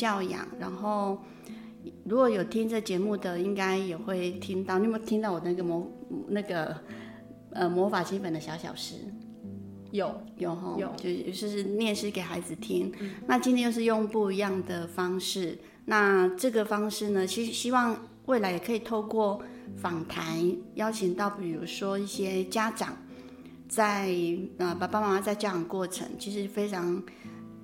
教养。然后如果有听这节目的，应该也会听到。你有没有听到我那个魔那个呃魔法基本的小小诗？有有哈，有，就就是念诗给孩子听。嗯。那今天又是用不一样的方式。那这个方式呢，其实希望未来也可以透过访谈，邀请到比如说一些家长。在呃，爸爸妈妈在教养过程其实非常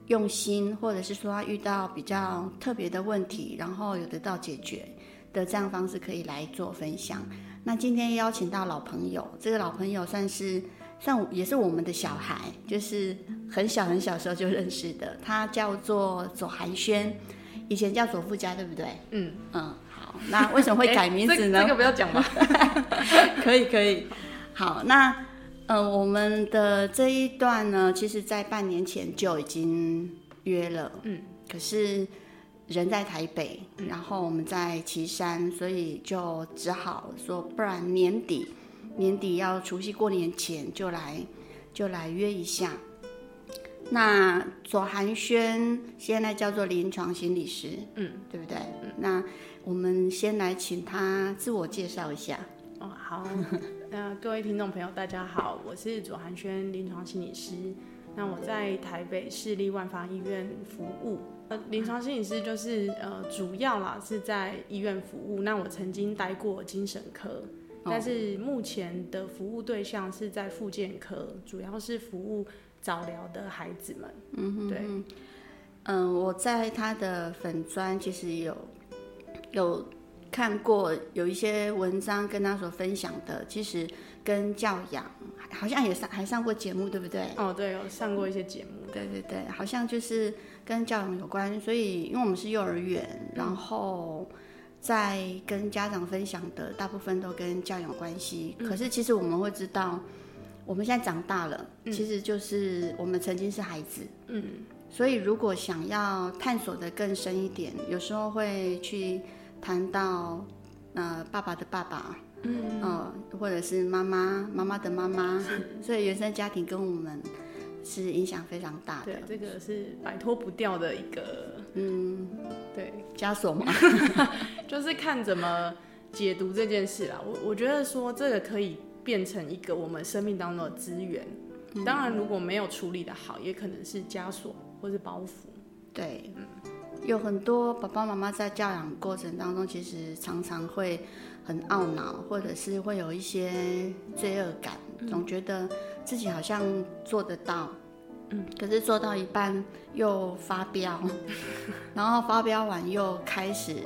用心，或者是说他遇到比较特别的问题，然后有得到解决的这样方式可以来做分享。那今天邀请到老朋友，这个老朋友算是算也是我们的小孩，就是很小很小时候就认识的，他叫做左寒轩，以前叫左富家，对不对？嗯嗯，好，那为什么会改名字呢？这，这个不要讲吧？可以可以，好，那。嗯、呃，我们的这一段呢，其实在半年前就已经约了，嗯，可是人在台北，嗯、然后我们在岐山，所以就只好说，不然年底年底要除夕过年前就来就来约一下。那左寒轩现在叫做临床心理师，嗯，对不对？嗯，那我们先来请他自我介绍一下。哦，好。那各位听众朋友，大家好，我是左寒轩，临床心理师。那我在台北市立万芳医院服务。呃，临床心理师就是呃，主要啦是在医院服务。那我曾经待过精神科，但是目前的服务对象是在复健科，主要是服务早疗的孩子们。嗯哼，对。嗯，我在他的粉砖其实有有。看过有一些文章跟他所分享的，其实跟教养好像也上还上过节目，对不对？哦，对，有上过一些节目。对对对，好像就是跟教养有关。所以，因为我们是幼儿园，然后在跟家长分享的大部分都跟教养有关系。嗯。可是，其实我们会知道，我们现在长大了，其实就是我们曾经是孩子。嗯。所以，如果想要探索的更深一点，有时候会去。谈到，呃，爸爸的爸爸，嗯，呃，或者是妈妈，妈妈的妈妈，所以原生家庭跟我们是影响非常大的。对，这个是摆脱不掉的一个，嗯，对，枷锁嘛，就是看怎么解读这件事啦。我我觉得说这个可以变成一个我们生命当中的资源，嗯，当然如果没有处理的好，也可能是枷锁或是包袱。对，嗯。有很多爸爸妈妈在教养过程当中，其实常常会很懊恼，或者是会有一些罪恶感，总觉得自己好像做得到，嗯，可是做到一半又发飙，然后发飙完又开始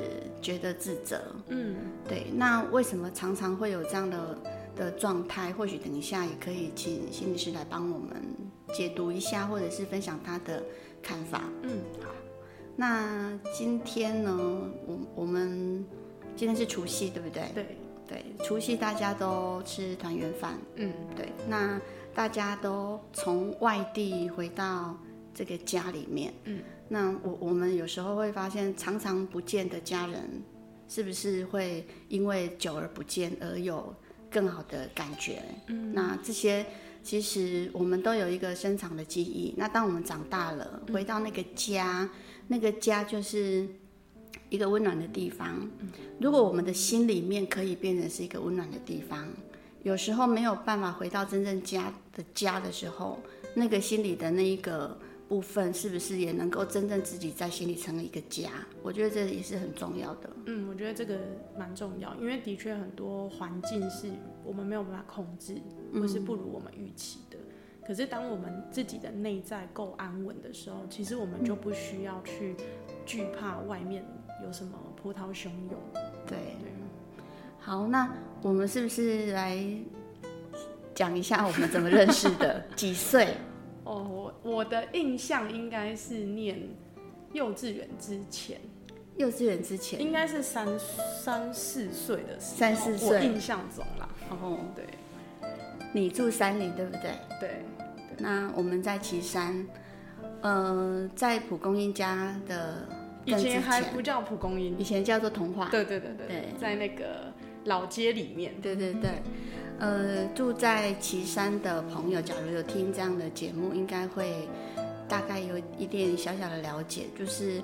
觉得自责，嗯，对。那为什么常常会有这样的的状态？或许等一下也可以请心理师来帮我们解读一下，或者是分享他的看法，嗯，好。那今天呢，我我们今天是除夕，对不对？对对，除夕大家都吃团圆饭，嗯，对。那大家都从外地回到这个家里面，嗯，那我我们有时候会发现，常常不见的家人，是不是会因为久而不见而有更好的感觉？嗯，那这些其实我们都有一个深藏的记忆。那当我们长大了，回到那个家。嗯那个家就是一个温暖的地方。如果我们的心里面可以变成是一个温暖的地方，有时候没有办法回到真正家的家的时候，那个心里的那一个部分，是不是也能够真正自己在心里成为一个家？我觉得这也是很重要的。嗯，我觉得这个蛮重要，因为的确很多环境是我们没有办法控制，或是不如我们预期。可是，当我们自己的内在够安稳的时候，其实我们就不需要去惧怕外面有什么波涛汹涌。对，对。好，那我们是不是来讲一下我们怎么认识的？几岁？哦，我我的印象应该是念幼稚园之前。幼稚园之前，应该是三三四岁的时候。三四岁，我印象中啦。哦，对。你住山里，对不对？对。那我们在岐山，呃，在蒲公英家的以前还不叫蒲公英，以前叫做童话。对对对对，对在那个老街里面。对对对，呃，住在岐山的朋友，假如有听这样的节目，应该会大概有一点小小的了解，就是。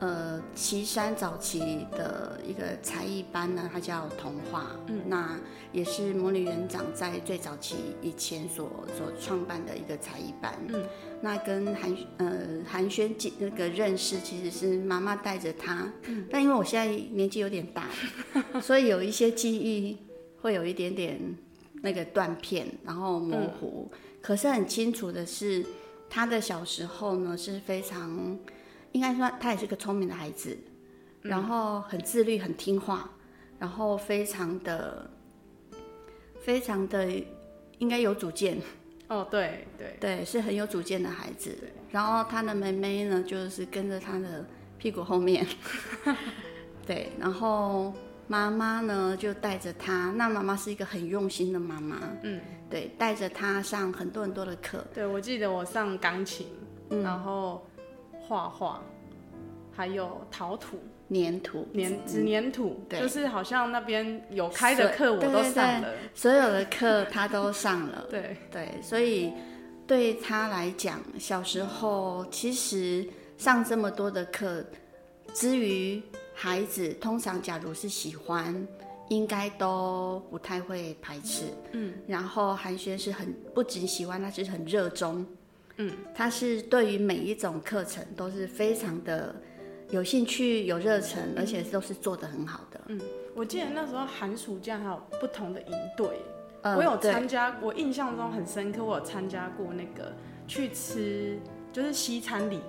呃，岐山早期的一个才艺班呢，它叫童话，嗯，那也是魔女园长在最早期以前所所创办的一个才艺班，嗯，那跟韩呃韩轩那个认识，其实是妈妈带着他，嗯，但因为我现在年纪有点大，所以有一些记忆会有一点点那个断片，然后模糊，嗯，可是很清楚的是，他的小时候呢是非常。应该说，他也是个聪明的孩子，然后很自律、很听话，然后非常的、非常的应该有主见。哦，对对对，是很有主见的孩子。然后他的妹妹呢，就是跟着他的屁股后面。对，然后妈妈呢就带着他，那妈妈是一个很用心的妈妈。嗯，对，带着他上很多很多的课。对，我记得我上钢琴，嗯、然后。画画，还有陶土、粘土、粘纸粘土，对，就是好像那边有开的课我都上了，所有的课他都上了。对对，所以对他来讲，小时候其实上这么多的课，之于孩子，通常假如是喜欢，应该都不太会排斥。嗯，然后韩轩是很不仅喜欢，他是很热衷。嗯，他是对于每一种课程都是非常的有兴趣、有热忱，而且都是做的很好的。嗯，我记得那时候寒暑假还有不同的营队，嗯，我有参加，我印象中很深刻，我有参加过那个去吃就是西餐礼仪。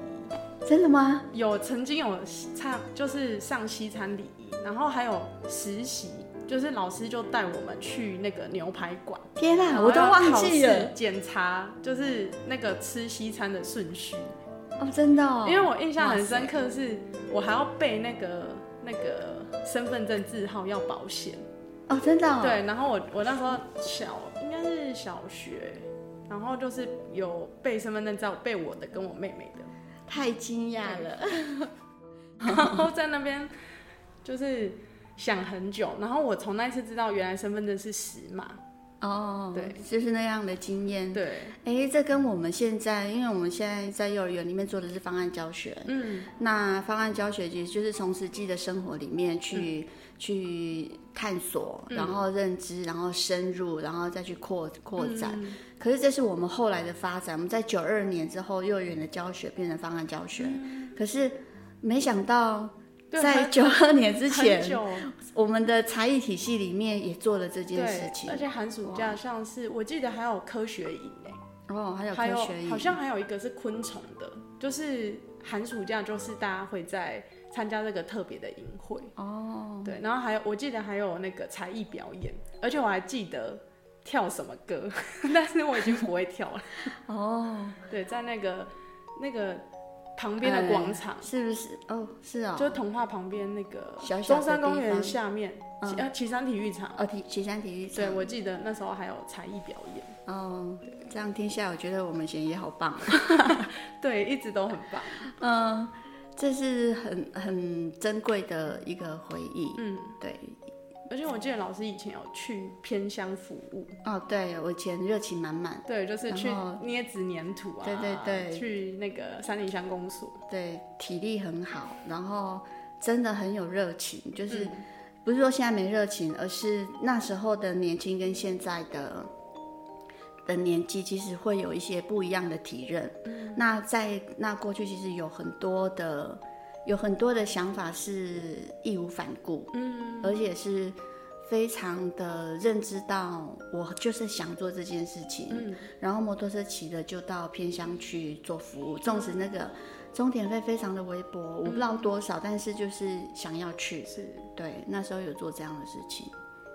真的吗？有曾经有唱，就是上西餐礼仪，然后还有实习。就是老师就带我们去那个牛排馆，天哪，我都忘记了检查，就是那个吃西餐的顺序。哦，真的哦，因为我印象很深刻，是我还要背那个那个身份证字号要保险。哦，真的哦。对，然后我我那时候小，应该是小学，然后就是有背身份证照，背我的跟我妹妹的。太惊讶了。然后在那边就是。想很久，然后我从那次知道原来身份证是十码。哦，对，就是那样的经验。对，哎，这跟我们现在，因为我们现在在幼儿园里面做的是方案教学，嗯，那方案教学其实就是从实际的生活里面去、嗯、去探索，然后认知，然后深入，然后再去扩扩展、嗯。可是这是我们后来的发展，我们在九二年之后，幼儿园的教学变成方案教学，嗯、可是没想到。在九二年之前，我们的才艺体系里面也做了这件事情，而且寒暑假像是我记得还有科学营哦，还有科学营，好像还有一个是昆虫的，就是寒暑假就是大家会在参加这个特别的营会。哦，对，然后还有我记得还有那个才艺表演，而且我还记得跳什么歌，但是我已经不会跳了。哦，对，在那个那个。旁边的广场、嗯、是不是？哦，是啊、哦，就是童话旁边那个中山公园下面，旗啊旗山体育场。哦，体旗山体育场。对，我记得那时候还有才艺表演。哦，这样听下来，我觉得我们贤也好棒。对，一直都很棒。嗯，这是很很珍贵的一个回忆。嗯，对。而且我记得老师以前有去偏乡服务哦，对，我以前热情满满，对，就是去捏纸粘土啊，对对对，去那个三林乡公所，对，体力很好，然后真的很有热情，就是不是说现在没热情，而是那时候的年轻跟现在的的年纪其实会有一些不一样的体认。嗯，那在那过去其实有很多的。有很多的想法是义无反顾，嗯，而且是非常的认知到我就是想做这件事情，嗯，然后摩托车骑的就到偏乡去做服务，纵使那个终点费非常的微薄，我不知道多少，但是就是想要去，是。对，那时候有做这样的事情。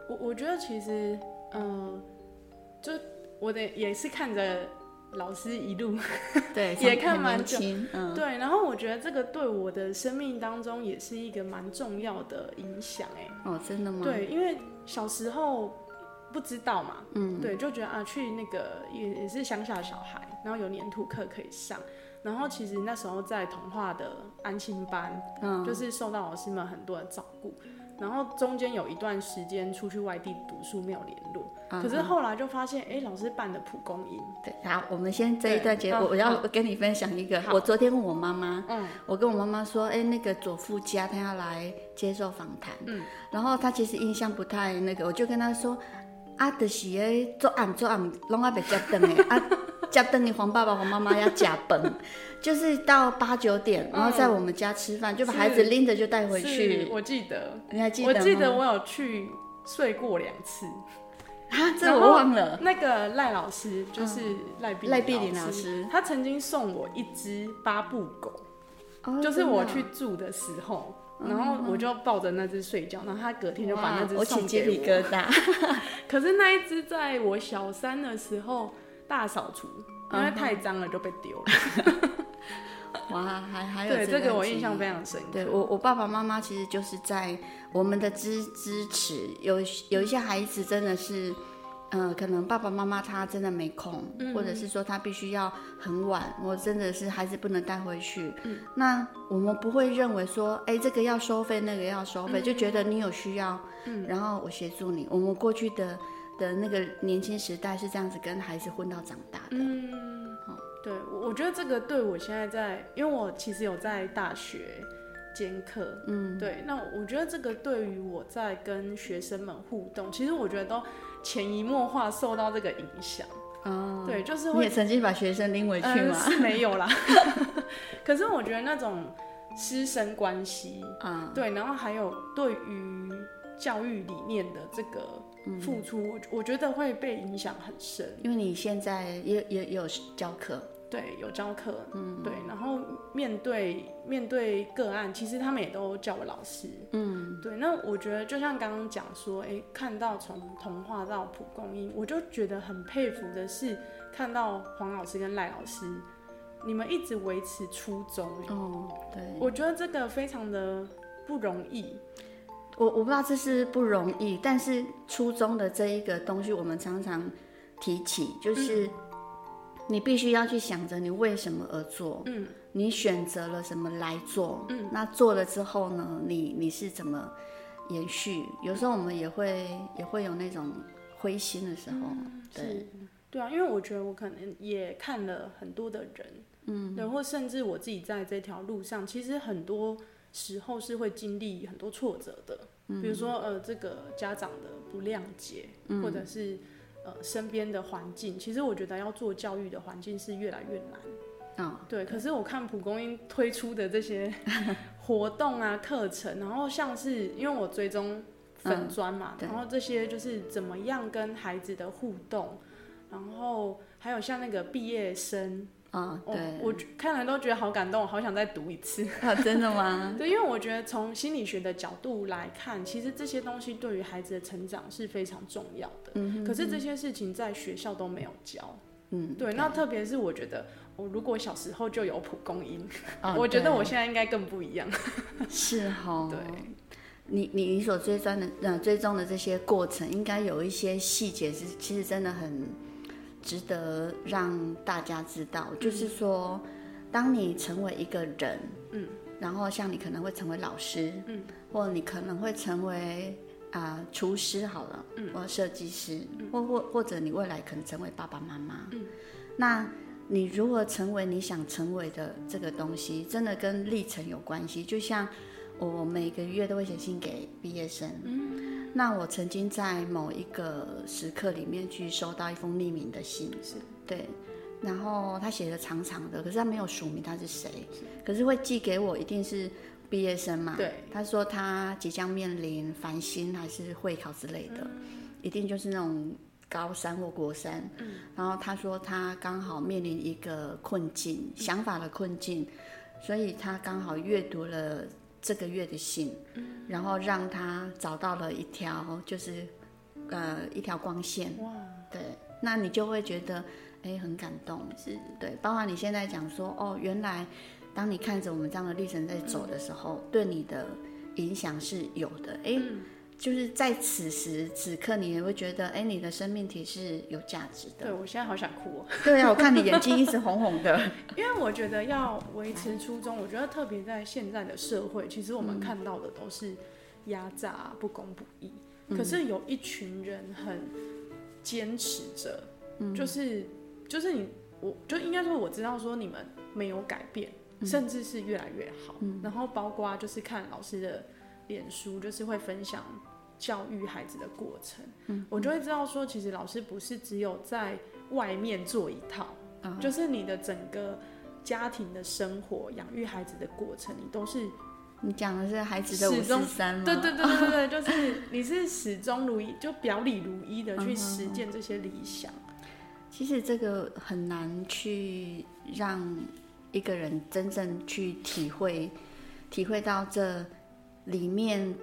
我我觉得其实，嗯、呃，就我的也是看着。老师一路对 也看蛮久，嗯，对，然后我觉得这个对我的生命当中也是一个蛮重要的影响，哎，哦，真的吗？对，因为小时候不知道嘛，嗯，对，就觉得啊，去那个也也是乡下的小孩，然后有粘土课可以上，然后其实那时候在童话的安亲班，嗯，就是受到老师们很多的照顾，然后中间有一段时间出去外地读书，没有联络。Uh. 可是后来就发现，哎、欸，老师办的蒲公英。对，好，我们先这一段结束。我要跟你分享一个。我昨天问我妈妈，嗯，我跟我妈妈说，哎、欸，那个左富家他要来接受访谈，嗯，然后他其实印象不太那个，我就跟他说，啊，就是诶，做暗做暗，拢阿别接灯诶，啊，接灯你黄爸爸黄妈妈要加崩，就是到八九点，然后在我们家吃饭，就把孩子拎着就带回去。我记得，你还记得？我记得我有去睡过两次。啊，这我忘了。那个赖老师就是赖碧赖碧玲老师，他曾经送我一只巴布狗，就是我去住的时候，然后我就抱着那只睡觉，然后他隔天就把那只送给我。我起鸡皮疙瘩。可是那一只在我小三的时候大扫除，因为太脏了就被丢了。哇，还还有对这个我印象非常深。对我我爸爸妈妈其实就是在我们的支支持，有有一些孩子真的是，嗯、呃，可能爸爸妈妈他真的没空，嗯、或者是说他必须要很晚，我真的是孩子不能带回去。嗯，那我们不会认为说，哎，这个要收费，那个要收费，嗯，就觉得你有需要，嗯，然后我协助你。我们过去的的那个年轻时代是这样子跟孩子混到长大的。嗯。对，我我觉得这个对我现在在，因为我其实有在大学兼课，嗯，对，那我觉得这个对于我在跟学生们互动，其实我觉得都潜移默化受到这个影响。哦，对，就是会。你也曾经把学生拎回去吗？呃、是没有啦。可是我觉得那种师生关系，啊、嗯，对，然后还有对于教育理念的这个付出，我、嗯、我觉得会被影响很深。因为你现在也也有教课。对，有教课，嗯，对，然后面对面对个案，其实他们也都叫我老师，嗯，对。那我觉得就像刚刚讲说，哎，看到从童话到蒲公英，我就觉得很佩服的是，看到黄老师跟赖老师，你们一直维持初衷，哦，对，我觉得这个非常的不容易。我我不知道这是不容易，但是初中的这一个东西，我们常常提起，就是。嗯你必须要去想着你为什么而做，嗯，你选择了什么来做，嗯，那做了之后呢，你你是怎么延续？有时候我们也会也会有那种灰心的时候，嗯、对，对啊，因为我觉得我可能也看了很多的人，嗯，然后甚至我自己在这条路上，其实很多时候是会经历很多挫折的，嗯，比如说呃，这个家长的不谅解，嗯，或者是。呃，身边的环境，其实我觉得要做教育的环境是越来越难。哦，对。可是我看蒲公英推出的这些 活动啊、课程，然后像是因为我追踪粉砖嘛、嗯，然后这些就是怎么样跟孩子的互动，然后还有像那个毕业生。啊、哦，对，我看了都觉得好感动，我好想再读一次。啊，真的吗？对，因为我觉得从心理学的角度来看，其实这些东西对于孩子的成长是非常重要的。嗯。可是这些事情在学校都没有教。嗯。对，那特别是我觉得，我如果小时候就有蒲公英，哦，我觉得我现在应该更不一样。是哈。对。你你你所追踪的呃追踪的这些过程，应该有一些细节是其实真的很。值得让大家知道，嗯，就是说，当你成为一个人，嗯，然后像你可能会成为老师，嗯，或你可能会成为啊、呃、厨师好了，嗯，或设计师，嗯，或或或者你未来可能成为爸爸妈妈，嗯，那你如何成为你想成为的这个东西，真的跟历程有关系。就像我每个月都会写信给毕业生，嗯。那我曾经在某一个时刻里面去收到一封匿名的信，是。对，然后他写的长长的，可是他没有署名他是谁，是，可是会寄给我一定是毕业生嘛，对，他说他即将面临繁星还是会考之类的，嗯，一定就是那种高三或国三，嗯，然后他说他刚好面临一个困境，嗯，想法的困境，所以他刚好阅读了。这个月的信，然后让他找到了一条，就是，呃，一条光线。哇，对，那你就会觉得，哎，很感动，是对。包括你现在讲说，哦，原来当你看着我们这样的历程在走的时候，嗯、对你的影响是有的，哎。嗯就是在此时此刻，你也会觉得，哎，你的生命体是有价值的。对，我现在好想哭哦。对啊，我看你眼睛一直红红的。因为我觉得要维持初衷，我觉得特别在现在的社会，其实我们看到的都是压榨、不公不义。可是有一群人很坚持着，嗯，就是就是你，我就应该说我知道说你们没有改变，嗯，甚至是越来越好。嗯，然后包括就是看老师的脸书，就是会分享教育孩子的过程，嗯，我就会知道说，其实老师不是只有在外面做一套，嗯，就是你的整个家庭的生活、养育孩子的过程，你都是。你讲的是孩子的五十三吗？对对对对对，就是你是始终如一，就表里如一的去实践这些理想。其实这个很难去让一个人真正去体会，体会到这里面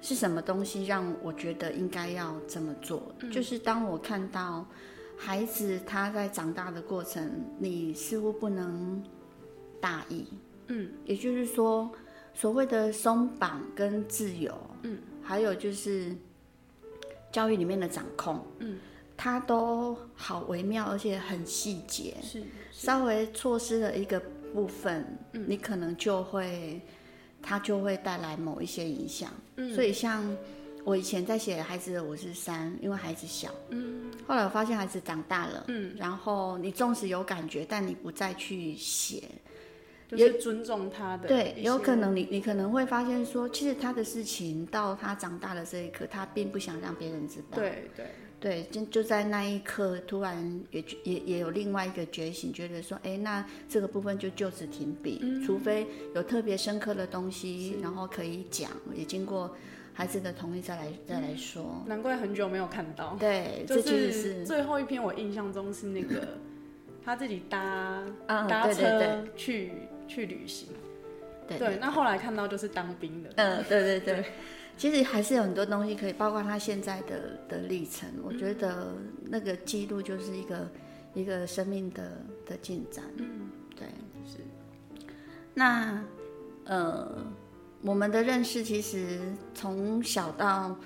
是什么东西，让我觉得应该要这么做。嗯。就是当我看到孩子他在长大的过程，你似乎不能大意。嗯，也就是说。所谓的松绑跟自由，嗯，还有就是教育里面的掌控，嗯，它都好微妙，而且很细节，是，是稍微错失了一个部分，嗯，你可能就会，它就会带来某一些影响，嗯，所以像我以前在写孩子的五四三，因为孩子小，嗯，后来我发现孩子长大了，嗯，然后你纵使有感觉，但你不再去写。也尊重他的，对，有可能你你可能会发现说，其实他的事情到他长大的这一刻，他并不想让别人知道。对对对，就就在那一刻，突然也也也有另外一个觉醒，觉得说，哎，那这个部分就就此停笔，嗯，除非有特别深刻的东西，然后可以讲，也经过孩子的同意再来再来说。难怪很久没有看到。对，就是，这其实是最后一篇，我印象中是那个他自己搭搭车去。去旅行，对，对，对，那后来看到就是当兵的，嗯，对对对，对，其实还是有很多东西可以，包括他现在的的历程，我觉得那个记录就是一个一个生命的的进展，嗯，对，是。那呃，我们的认识其实从小到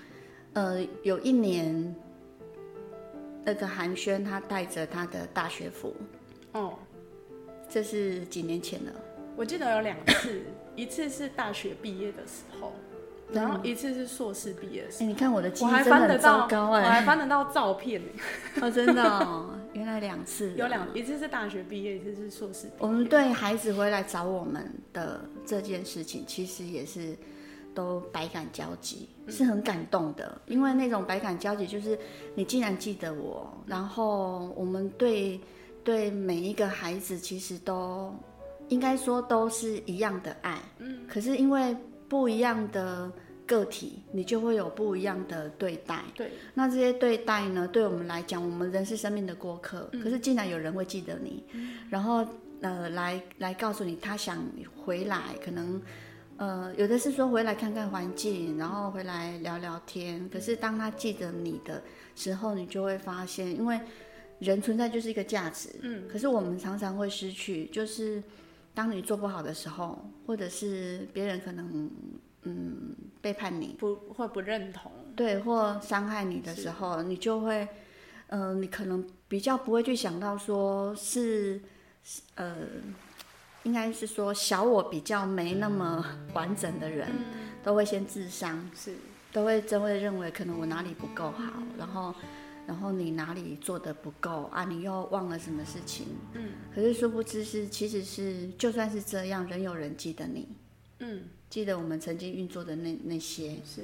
呃有一年，那个韩轩他带着他的大学服，哦，这是几年前了。我记得有两次，一次是大学毕业的时候，然后一次是硕士毕业的时候。哎、欸，你看我的记忆真的很糟糕哎，我还翻得到照片 哦，真的哦，原来两次。有两，一次是大学毕业，一次是硕士毕业。我们对孩子回来找我们的这件事情，其实也是都百感交集，是很感动的。因为那种百感交集，就是你竟然记得我，然后我们对对每一个孩子，其实都。应该说都是一样的爱，嗯，可是因为不一样的个体，你就会有不一样的对待，对。那这些对待呢，对我们来讲，我们人是生命的过客，嗯，可是竟然有人会记得你，嗯，然后呃，来来告诉你他想回来，可能呃，有的是说回来看看环境，然后回来聊聊天。可是当他记得你的时候，你就会发现，因为人存在就是一个价值，嗯，可是我们常常会失去，就是。当你做不好的时候，或者是别人可能嗯背叛你，不会不认同，对，或伤害你的时候，你就会，嗯、呃，你可能比较不会去想到说是，呃，应该是说小我比较没那么完整的人，嗯、都会先自伤，是，都会真会认为可能我哪里不够好，嗯、然后。然后你哪里做的不够啊？你又忘了什么事情？嗯，可是殊不知是，其实是就算是这样，仍有人记得你，嗯，记得我们曾经运作的那那些。是，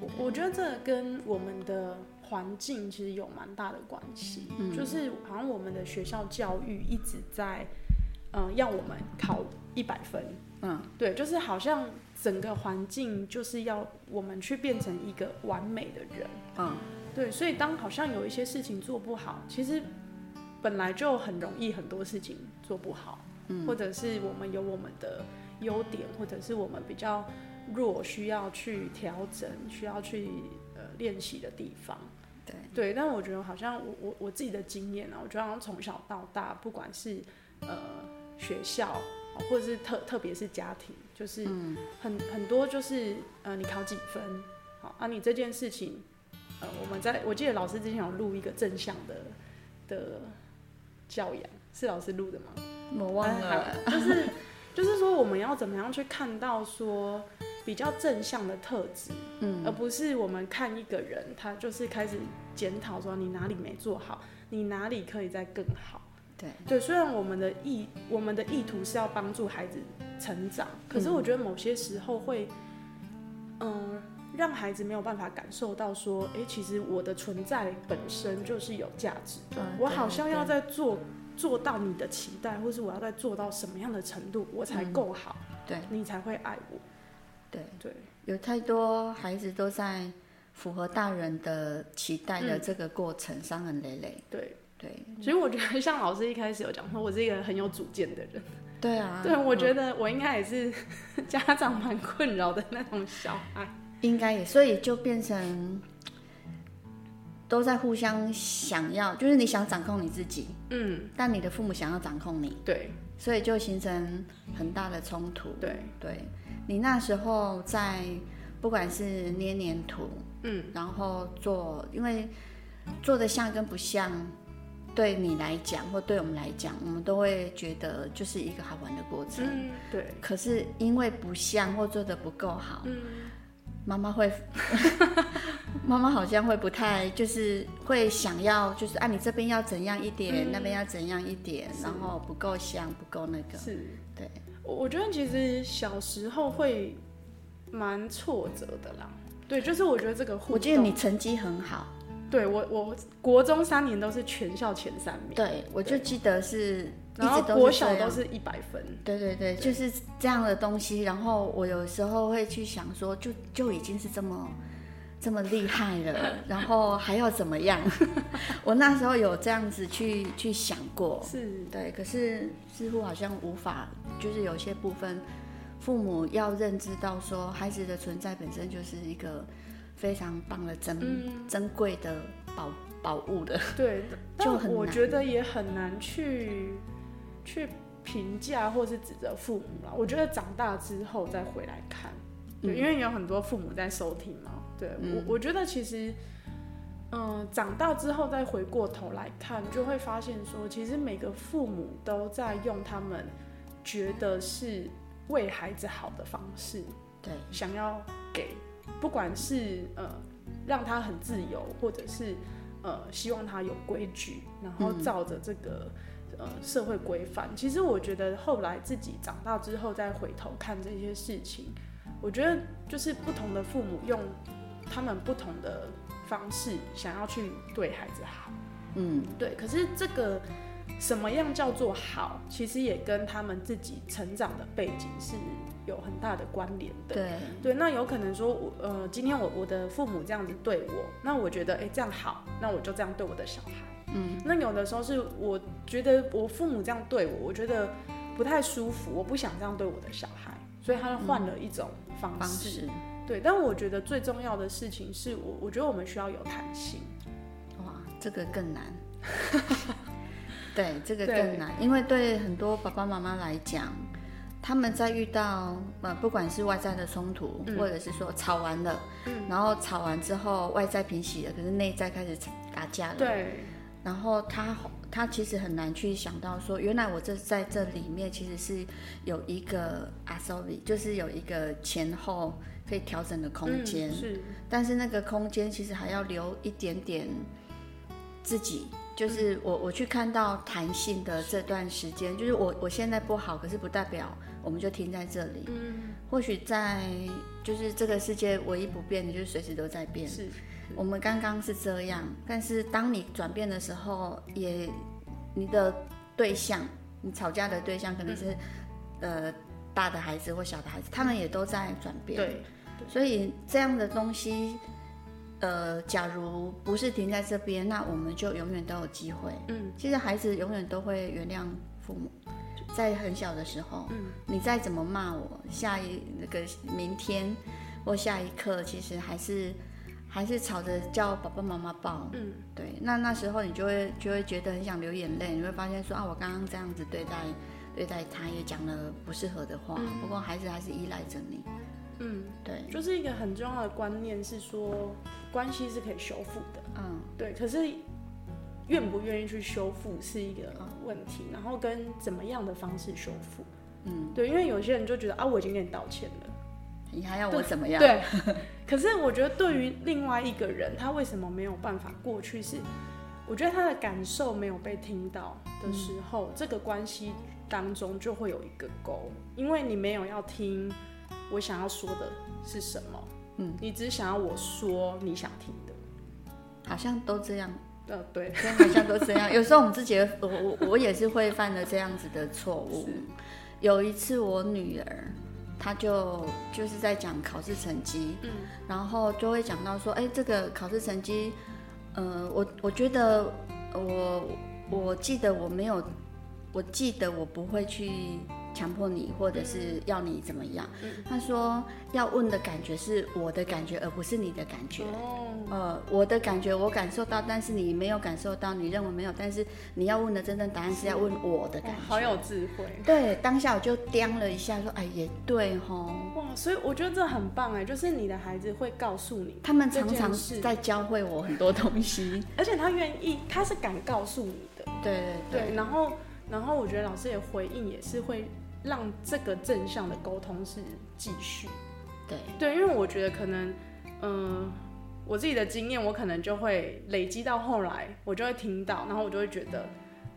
我我觉得这跟我们的环境其实有蛮大的关系。嗯，就是好像我们的学校教育一直在，嗯，要我们考一百分。嗯，对，就是好像整个环境就是要我们去变成一个完美的人。嗯。对，所以当好像有一些事情做不好，其实本来就很容易很多事情做不好，嗯，或者是我们有我们的优点，或者是我们比较弱，需要去调整，需要去呃练习的地方。对对，但我觉得好像我我我自己的经验啊，我觉得好像从小到大，不管是呃学校，或者是特特别是家庭，就是很很多就是呃你考几分，好啊，你这件事情。呃，我们在我记得老师之前有录一个正向的的教养，是老师录的吗？我忘了，就是就是说我们要怎么样去看到说，比较正向的特质，嗯，而不是我们看一个人，他就是开始检讨说你哪里没做好，你哪里可以再更好。对对，虽然我们的意我们的意图是要帮助孩子成长，可是我觉得某些时候会，嗯、呃，让孩子没有办法感受到说，哎、欸，其实我的存在本身就是有价值的，嗯、我好像要在做做到你的期待，或是我要在做到什么样的程度，我才够好，嗯、对，你才会爱我。对对，有太多孩子都在符合大人的期待的这个过程，伤痕累累。对。对，所以我觉得像老师一开始有讲说，我是一个很有主见的人。对啊，对，我觉得我应该也是 家长蛮困扰的那种小孩。应该也，所以就变成都在互相想要，就是你想掌控你自己，嗯，但你的父母想要掌控你，对，所以就形成很大的冲突。对，对，你那时候在不管是捏黏土，嗯，然后做，因为做的像跟不像。对你来讲，或对我们来讲，我们都会觉得就是一个好玩的过程。嗯，对。可是因为不像或做的不够好，嗯，妈妈会，妈妈好像会不太，就是会想要，就是啊，你这边要怎样一点，嗯，那边要怎样一点，然后不够香，不够那个。是，对。我觉得其实小时候会蛮挫折的啦。对，就是我觉得这个，我记得你成绩很好。对我，我国中三年都是全校前三名。对，我就记得是，然后国小都是一百分。对对对，就是这样的东西。然后我有时候会去想说，就就已经是这么这么厉害了，然后还要怎么样？我那时候有这样子去去想过，是对，可是似乎好像无法，就是有些部分父母要认知到说，孩子的存在本身就是一个。非常棒的珍、嗯、珍贵的宝宝物的，对，就很我觉得也很难去去评价或是指责父母啦。我觉得长大之后再回来看，对，嗯、因为有很多父母在收听嘛。对、嗯、我，我觉得其实，嗯、呃，长大之后再回过头来看，就会发现说，其实每个父母都在用他们觉得是为孩子好的方式，对，想要给。不管是呃让他很自由，或者是呃希望他有规矩，然后照着这个、嗯、呃社会规范。其实我觉得后来自己长大之后再回头看这些事情，我觉得就是不同的父母用他们不同的方式想要去对孩子好。嗯，对。可是这个什么样叫做好，其实也跟他们自己成长的背景是。有很大的关联的，对对，那有可能说，我呃，今天我我的父母这样子对我，那我觉得哎、欸、这样好，那我就这样对我的小孩，嗯，那有的时候是我觉得我父母这样对我，我觉得不太舒服，我不想这样对我的小孩，所以他换了一种方式，嗯、方式对，但我觉得最重要的事情是我我觉得我们需要有弹性，哇，这个更难，对，这个更难，因为对很多爸爸妈妈来讲。他们在遇到呃，不管是外在的冲突，嗯、或者是说吵完了，嗯、然后吵完之后外在平息了，可是内在开始打架了。对。然后他他其实很难去想到说，原来我这在这里面其实是有一个啊，sorry，就是有一个前后可以调整的空间。嗯、是。但是那个空间其实还要留一点点自己。就是我我去看到弹性的这段时间，就是我我现在不好，可是不代表我们就停在这里。嗯，或许在就是这个世界唯一不变的，就是随时都在变。是我们刚刚是这样，但是当你转变的时候，也你的对象，你吵架的对象可能是、嗯、呃大的孩子或小的孩子，他们也都在转变。对，对所以这样的东西。呃，假如不是停在这边，那我们就永远都有机会。嗯，其实孩子永远都会原谅父母，在很小的时候，嗯，你再怎么骂我，下一那个明天或下一刻，其实还是还是吵着叫爸爸妈妈抱。嗯，对，那那时候你就会就会觉得很想流眼泪，你会发现说啊，我刚刚这样子对待对待他，也讲了不适合的话。嗯，不过孩子还是依赖着你。嗯，对，就是一个很重要的观念是说，关系是可以修复的。嗯，对。可是，愿不愿意去修复是一个问题，然后跟怎么样的方式修复，嗯，对，因为有些人就觉得啊，我已经跟你道歉了，你还要我怎么样？对。可是我觉得对于另外一个人，他为什么没有办法过去？是我觉得他的感受没有被听到的时候，嗯、这个关系当中就会有一个沟，因为你没有要听我想要说的是什么，嗯，你只想要我说你想听的，好像都这样。呃，对，好像都这样。有时候我们自己，我我我也是会犯了这样子的错误。有一次我女儿，她就就是在讲考试成绩，嗯，然后就会讲到说，哎，这个考试成绩，呃，我我觉得我我记得我没有，我记得我不会去。强迫你，或者是要你怎么样？嗯、他说要问的感觉是我的感觉，而不是你的感觉。哦，呃，我的感觉我感受到，但是你没有感受到，你认为没有，但是你要问的真正答案是要问我的感觉。好有智慧。对，当下我就掂了一下，说，哎，也对吼。哇，所以我觉得这很棒哎，就是你的孩子会告诉你，他们常常在教会我很多东西，而且他愿意，他是敢告诉你的。对对对，对，然后然后我觉得老师也回应也是会。让这个正向的沟通是继续，对对，因为我觉得可能，嗯、呃，我自己的经验，我可能就会累积到后来，我就会听到，然后我就会觉得，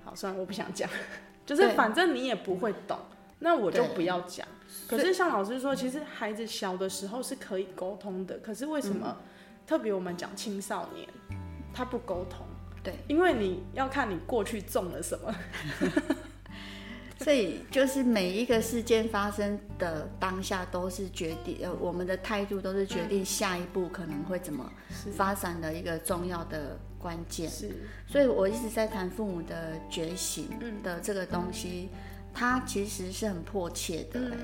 好，算了，我不想讲，就是反正你也不会懂，那我就不要讲。可是像老师说，其实孩子小的时候是可以沟通的，可是为什么、嗯、特别我们讲青少年，他不沟通？对，因为你要看你过去种了什么。所以就是每一个事件发生的当下，都是决定呃我们的态度，都是决定下一步可能会怎么发展的一个重要的关键。是，所以我一直在谈父母的觉醒的这个东西，它其实是很迫切的，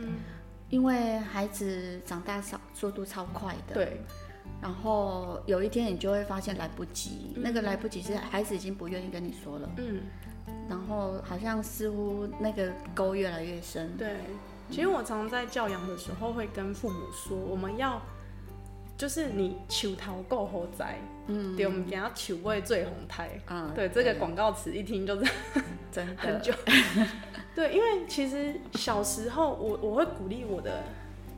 因为孩子长大速速度超快的。对。然后有一天你就会发现来不及，那个来不及是孩子已经不愿意跟你说了。嗯。然后好像似乎那个沟越来越深。对，其实我常常在教养的时候会跟父母说，我们要就是你求桃够后栽，嗯，对，我们给他求位最红台。啊，对，这个广告词一听就是真的很久。对，因为其实小时候我我会鼓励我的。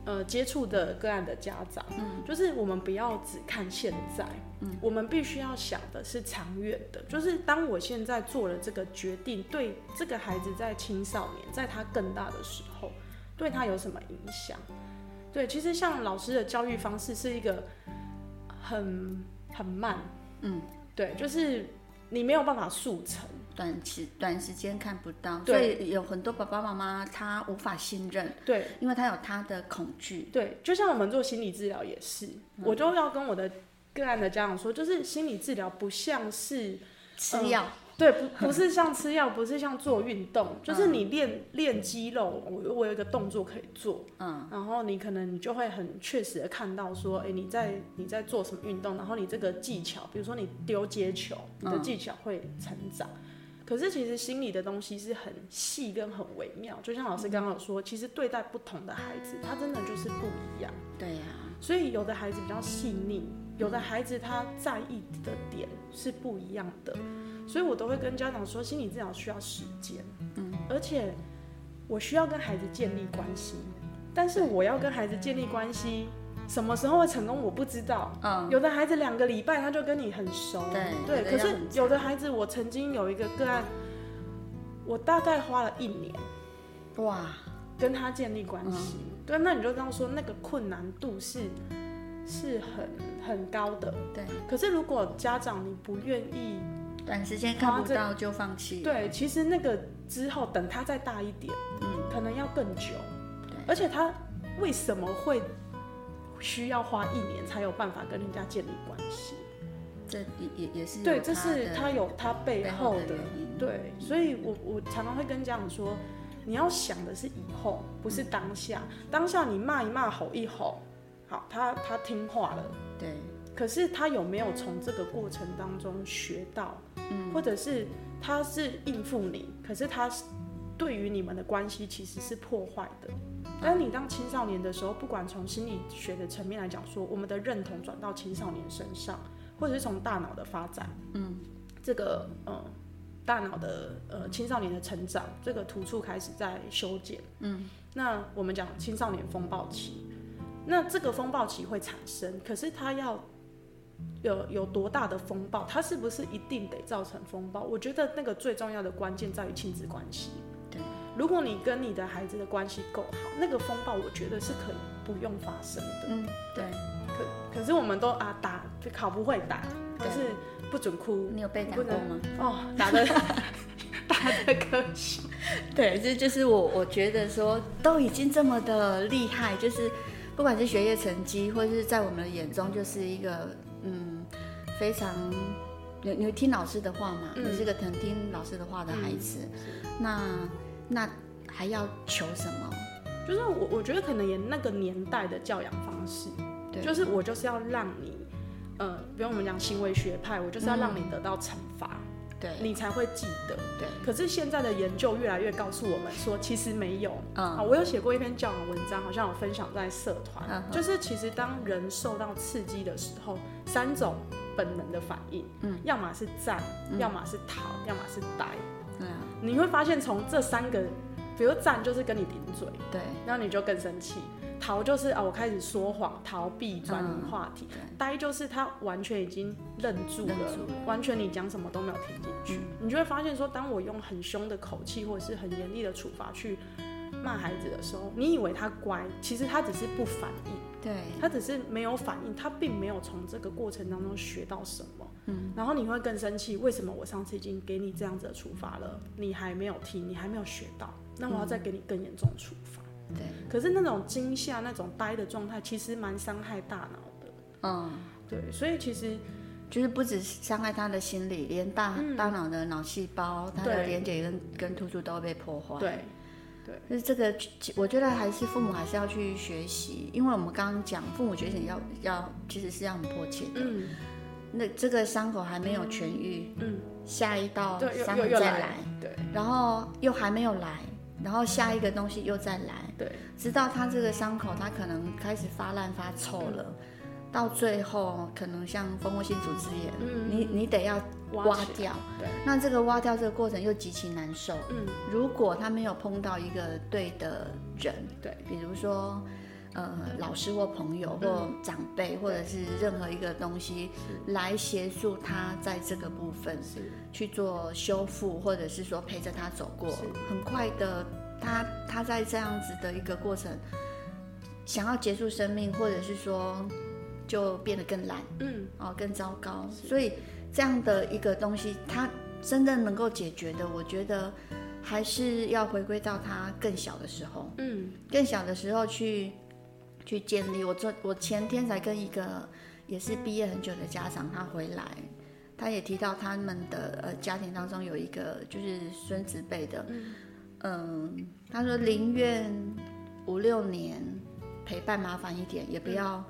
呃，接触的个案的家长，嗯，就是我们不要只看现在，嗯，我们必须要想的是长远的。就是当我现在做了这个决定，对这个孩子在青少年，在他更大的时候，对他有什么影响？对，其实像老师的教育方式是一个很很慢，嗯，对，就是你没有办法速成。短期短时间看不到，所以有很多爸爸妈妈他无法信任，对，因为他有他的恐惧，对，就像我们做心理治疗也是，嗯、我就要跟我的个案的家长说，就是心理治疗不像是吃药。对，不不是像吃药，不是像做运动，就是你练练肌肉，我我有一个动作可以做，嗯，然后你可能你就会很确实的看到说，哎，你在你在做什么运动，然后你这个技巧，比如说你丢接球，你的技巧会成长。嗯、可是其实心理的东西是很细跟很微妙，就像老师刚刚有说，其实对待不同的孩子，他真的就是不一样。对呀、啊，所以有的孩子比较细腻，有的孩子他在意的点是不一样的。所以我都会跟家长说，心理治疗需要时间，嗯，而且我需要跟孩子建立关系，但是我要跟孩子建立关系，什么时候会成功我不知道，嗯，有的孩子两个礼拜他就跟你很熟，对，对，可是有的孩子，我曾经有一个个案，我大概花了一年，哇，跟他建立关系，嗯，对，那你就这样说，那个困难度是是很很高的，对，可是如果家长你不愿意。短时间看不到就放弃。对，其实那个之后等他再大一点，嗯，可能要更久。对，而且他为什么会需要花一年才有办法跟人家建立关系？这也也也是对，这是他有他背后的，原因。对，所以我我常常会跟家长说，你要想的是以后，不是当下。嗯，当下你骂一骂，吼一吼，好，他他听话了。对。可是他有没有从这个过程当中学到，嗯，或者是他是应付你，可是他对于你们的关系其实是破坏的。当你当青少年的时候，不管从心理学的层面来讲，说我们的认同转到青少年身上，或者是从大脑的发展，嗯，这个呃大脑的呃青少年的成长，这个突触开始在修剪，嗯，那我们讲青少年风暴期。那这个风暴期会产生，可是它要有有多大的风暴，它是不是一定得造成风暴？我觉得那个最重要的关键在于亲子关系。对，如果你跟你的孩子的关系够好，那个风暴我觉得是可以不用发生的。嗯，对。可可是我们都啊打就考不会打，可是不准哭。你有被打过吗？哦，打的 打的可惜。对，这就是我我觉得说都已经这么的厉害，就是不管是学业成绩，或者是在我们的眼中，就是一个嗯非常你你会听老师的话嘛，嗯、你是个很听老师的话的孩子，嗯、那那还要求什么？就是我我觉得可能也那个年代的教养方式，对，就是我就是要让你，呃，比如我们讲行为学派，我就是要让你得到惩罚。嗯对，你才会记得。对，可是现在的研究越来越告诉我们说，其实没有。嗯，啊，我有写过一篇教养文章，好像有分享在社团。嗯，就是其实当人受到刺激的时候，三种本能的反应，嗯，要么是战，嗯，要么是逃，要么是呆。对啊，你会发现从这三个，比如战就是跟你顶嘴，对，然后你就更生气。逃就是啊，我开始说谎、逃避、转移话题；嗯、呆就是他完全已经愣住了，住了完全你讲什么都没有听进去。嗯、你就会发现说，当我用很凶的口气或者是很严厉的处罚去骂孩子的时候，你以为他乖，其实他只是不反应，对，他只是没有反应，他并没有从这个过程当中学到什么。嗯，然后你会更生气，为什么我上次已经给你这样子的处罚了，你还没有听，你还没有学到，那我要再给你更严重的处罚。对，可是那种惊吓、那种呆的状态，其实蛮伤害大脑的。嗯，对，所以其实就是不止伤害他的心理，连大、嗯、大脑的脑细胞，他的连接跟跟突触都会被破坏。对，对，就是这个，我觉得还是父母还是要去学习，因为我们刚刚讲父母觉醒要要其实是要很迫切的。嗯，那这个伤口还没有痊愈，嗯，下一道伤口再来，对，然后又还没有来。然后下一个东西又再来，对，直到他这个伤口，他可能开始发烂发臭了，到最后可能像蜂窝性组织炎，嗯，你你得要挖掉，对，那这个挖掉这个过程又极其难受，嗯，如果他没有碰到一个对的人，对，比如说。呃，老师或朋友或长辈，嗯、或者是任何一个东西来协助他在这个部分去做修复，或者是说陪着他走过，很快的，他他在这样子的一个过程，想要结束生命，或者是说就变得更懒，嗯，哦，更糟糕。所以这样的一个东西，他真正能够解决的，我觉得还是要回归到他更小的时候，嗯，更小的时候去。去建立。我昨我前天才跟一个也是毕业很久的家长，他回来，他也提到他们的呃家庭当中有一个就是孙子辈的，嗯，嗯，他说宁愿五六年陪伴麻烦一点，也不要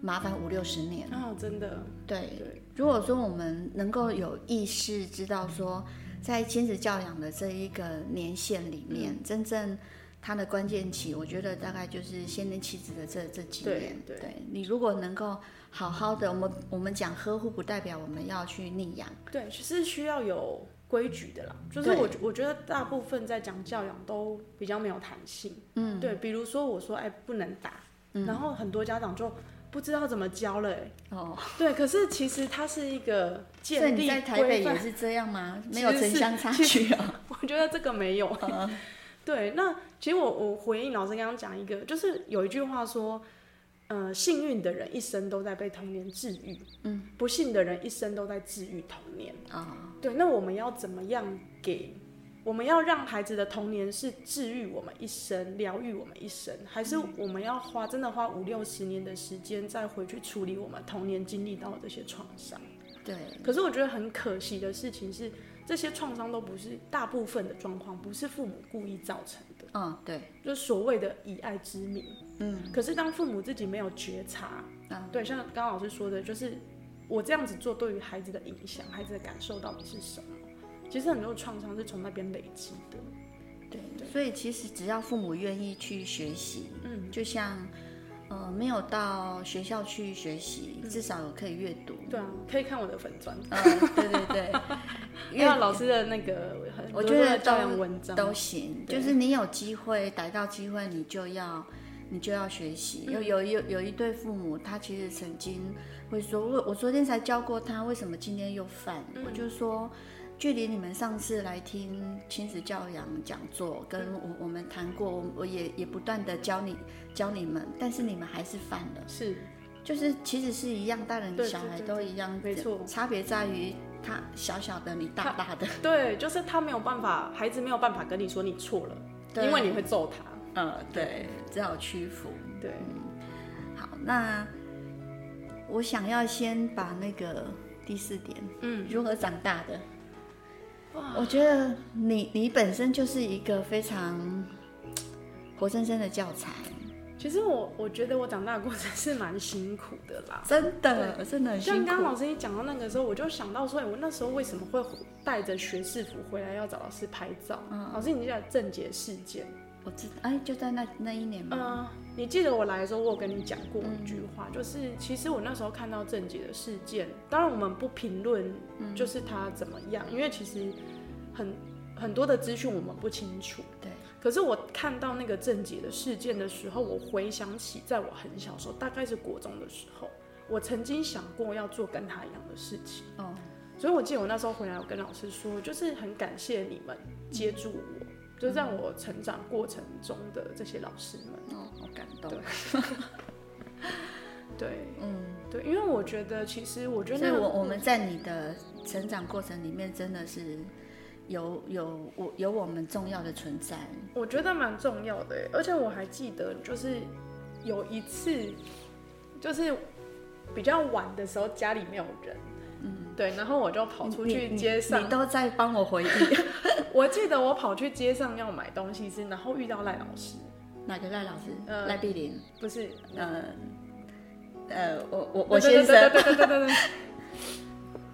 麻烦五六十年。哦，真的。对。对。如果说我们能够有意识知道说，在亲子教养的这一个年限里面，嗯、真正。他的关键期，我觉得大概就是先天气质的这这几年。对，对，对，你如果能够好好的，我们我们讲呵护，不代表我们要去溺养。对，其实需要有规矩的啦。就是我我觉得大部分在讲教养都比较没有弹性。嗯，对，比如说我说哎不能打，嗯、然后很多家长就不知道怎么教了。哦，对，可是其实它是一个建立。在台北也是这样吗？没有城乡差距啊？我觉得这个没有。嗯对，那其实我我回应老师刚刚讲一个，就是有一句话说，呃，幸运的人一生都在被童年治愈，嗯，不幸的人一生都在治愈童年啊。对，那我们要怎么样给？我们要让孩子的童年是治愈我们一生、疗愈我们一生，还是我们要花真的花五六十年的时间再回去处理我们童年经历到的这些创伤？对。可是我觉得很可惜的事情是。这些创伤都不是大部分的状况，不是父母故意造成的。嗯，对，就是所谓的以爱之名。嗯，可是当父母自己没有觉察，嗯，对，像刚刚老师说的，就是我这样子做对于孩子的影响，孩子的感受到底是什么？其实很多创伤是从那边累积的。对，对，所以其实只要父母愿意去学习，嗯，就像。呃，没有到学校去学习，至少有可以阅读。对啊，可以看我的粉砖。嗯，对对对，因为老师的那个，我觉得教养文章都行。就是你有机会逮到机会，你就要你就要学习。有有有有一对父母，他其实曾经会说，我我昨天才教过他，为什么今天又犯？嗯、我就说，距离你们上次来听亲子教养讲座，跟我我们谈过，我我也也不断的教你教你们，但是你们还是犯了。是，就是其实是一样，大人小孩都一样，没错，差别在于他小小的，你大大的。对，就是他没有办法，孩子没有办法跟你说你错了，因为你会揍他。嗯，对，只好屈服。对，嗯，好，那我想要先把那个第四点，嗯，如何长大的，哇，我觉得你你本身就是一个非常活生生的教材。其实我我觉得我长大的过程是蛮辛苦的啦，真的，真的很辛苦。像刚刚老师一讲到那个时候，我就想到说，我那时候为什么会带着学士服回来要找老师拍照？嗯，老师，你记得郑捷事件？我知道，哎，就在那那一年吗？嗯、呃，你记得我来的时候，我有跟你讲过一句话，嗯、就是其实我那时候看到郑捷的事件，当然我们不评论，就是他怎么样，嗯、因为其实很很多的资讯我们不清楚。对。可是我看到那个郑捷的事件的时候，我回想起在我很小的时候，大概是国中的时候，我曾经想过要做跟他一样的事情。哦。所以我记得我那时候回来，我跟老师说，就是很感谢你们接住我。嗯就让我成长过程中的这些老师们，动。对，对，嗯，对，因为我觉得，其实我觉得，所以我我们在你的成长过程里面，真的是有有我有我们重要的存在。我觉得蛮重要的，而且我还记得，就是有一次，就是比较晚的时候，家里没有人。嗯，对，然后我就跑出去街上，你，你，你都在帮我回忆。我记得我跑去街上要买东西是，然后遇到赖老师。哪个赖老师？呃，赖碧玲？不是，呃，呃，我我我先生。对对对对对对。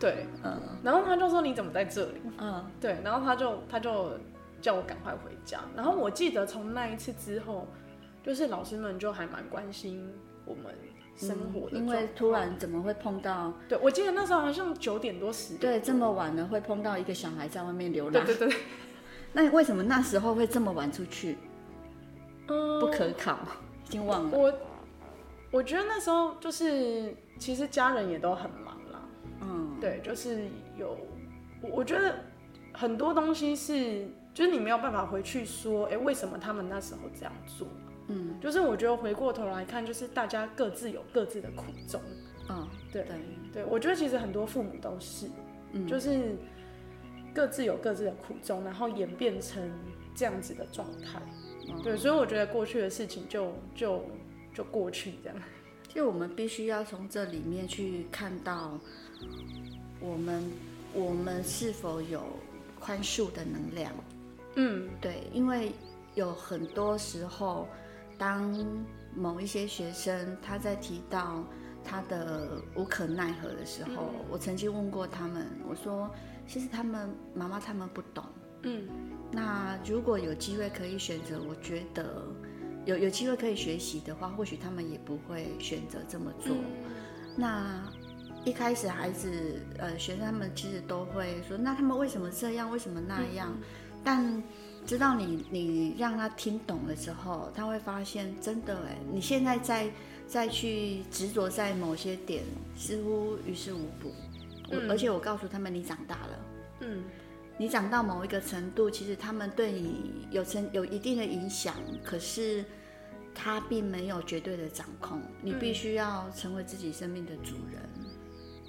对，嗯。然后他就说：“你怎么在这里？”嗯，对。然后他就他就叫我赶快回家。然后我记得从那一次之后，就是老师们就还蛮关心我们。生活的、嗯，因为突然怎么会碰到？对，我记得那时候好像九点多十点多。对，这么晚了会碰到一个小孩在外面流浪。对对对。那为什么那时候会这么晚出去？嗯，不可考，已经忘了。我我觉得那时候就是，其实家人也都很忙啦。嗯，对，就是有，我觉得很多东西是，就是你没有办法回去说，哎、欸，为什么他们那时候这样做？嗯，就是我觉得回过头来看，就是大家各自有各自的苦衷。嗯，对对对，我觉得其实很多父母都是，嗯，就是各自有各自的苦衷，然后演变成这样子的状态。嗯，对，所以我觉得过去的事情就就就过去这样。就我们必须要从这里面去看到，我们我们是否有宽恕的能量。嗯，对，因为有很多时候。当某一些学生他在提到他的无可奈何的时候，嗯、我曾经问过他们，我说：“其实他们妈妈他们不懂，嗯，那如果有机会可以选择，我觉得有有机会可以学习的话，或许他们也不会选择这么做。嗯、那一开始孩子呃学生他们其实都会说，那他们为什么这样？为什么那样？嗯、但知道你，你让他听懂了之后，他会发现真的哎，你现在再再去执着在某些点，似乎于事无补。我、嗯、而且我告诉他们，你长大了，嗯，你长到某一个程度，其实他们对你有成有一定的影响，可是他并没有绝对的掌控，你必须要成为自己生命的主人。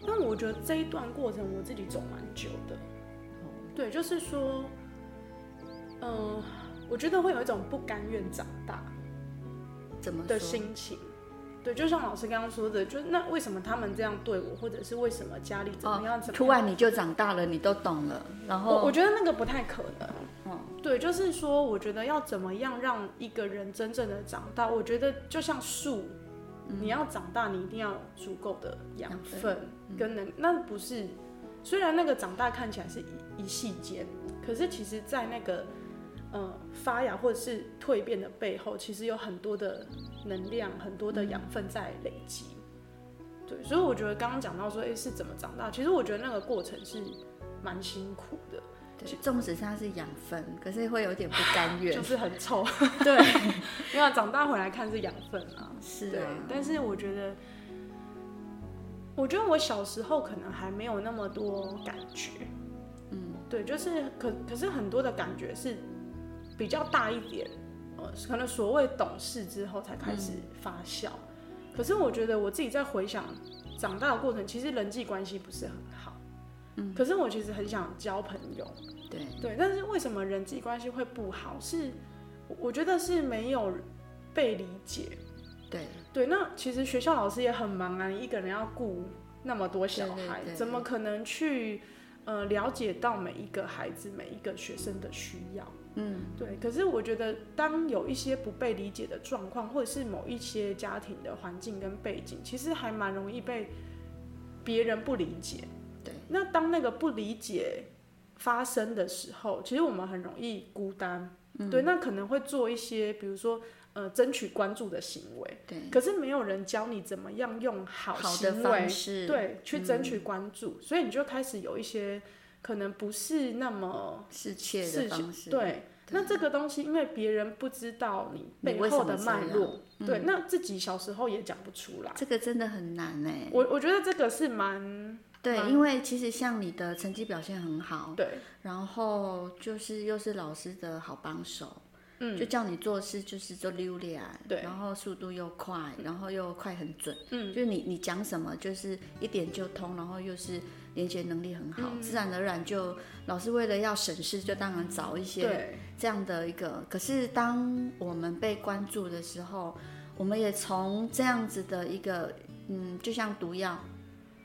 那、嗯、我觉得这一段过程我自己走蛮久的，对，就是说。嗯，我觉得会有一种不甘愿长大，怎么的心情？对，就像老师刚刚说的，就那为什么他们这样对我，或者是为什么家里怎么样？怎么样？突然你就长大了，你都懂了，然后我，我觉得那个不太可能。嗯，对，就是说，我觉得要怎么样让一个人真正的长大？我觉得就像树，嗯、你要长大，你一定要有足够的养分跟能，嗯、那不是虽然那个长大看起来是一一夕间，可是其实，在那个。嗯，发芽或者是蜕变的背后，其实有很多的能量，很多的养分在累积。对，所以我觉得刚刚讲到说，哎、欸，是怎么长大？其实我觉得那个过程是蛮辛苦的。对，纵使它是养分，可是会有点不甘愿，就是很臭。对，因为长大回来看是养分啊，是啊。对，但是我觉得，我觉得我小时候可能还没有那么多感觉，嗯，对，就是可可是很多的感觉是比较大一点，呃，可能所谓懂事之后才开始发酵。嗯、可是我觉得我自己在回想长大的过程，其实人际关系不是很好，嗯，可是我其实很想交朋友。对对，但是为什么人际关系会不好？是我觉得是没有被理解。对对，那其实学校老师也很忙啊，你一个人要顾那么多小孩，对对对，怎么可能去呃了解到每一个孩子、每一个学生的需要？嗯，对。可是我觉得，当有一些不被理解的状况，或者是某一些家庭的环境跟背景，其实还蛮容易被别人不理解。对，那当那个不理解。发生的时候，其实我们很容易孤单，嗯、对，那可能会做一些，比如说，呃，争取关注的行为，对，可是没有人教你怎么样用好行为，方式对，去争取关注，嗯、所以你就开始有一些可能不是那么是切的方式，对，对，那这个东西因为别人不知道你背后的脉络，对，那自己小时候也讲不出来，这个真的很难哎，我我觉得这个是蛮。对，因为其实像你的成绩表现很好，对，然后就是又是老师的好帮手，嗯，就叫你做事就是做溜溜，对，然后速度又快，然后又快很准，嗯，就是你你讲什么就是一点就通，然后又是连接能力很好，嗯、自然而然就老师为了要省事，就当然找一些这样的一个。可是当我们被关注的时候，我们也从这样子的一个，嗯，就像毒药。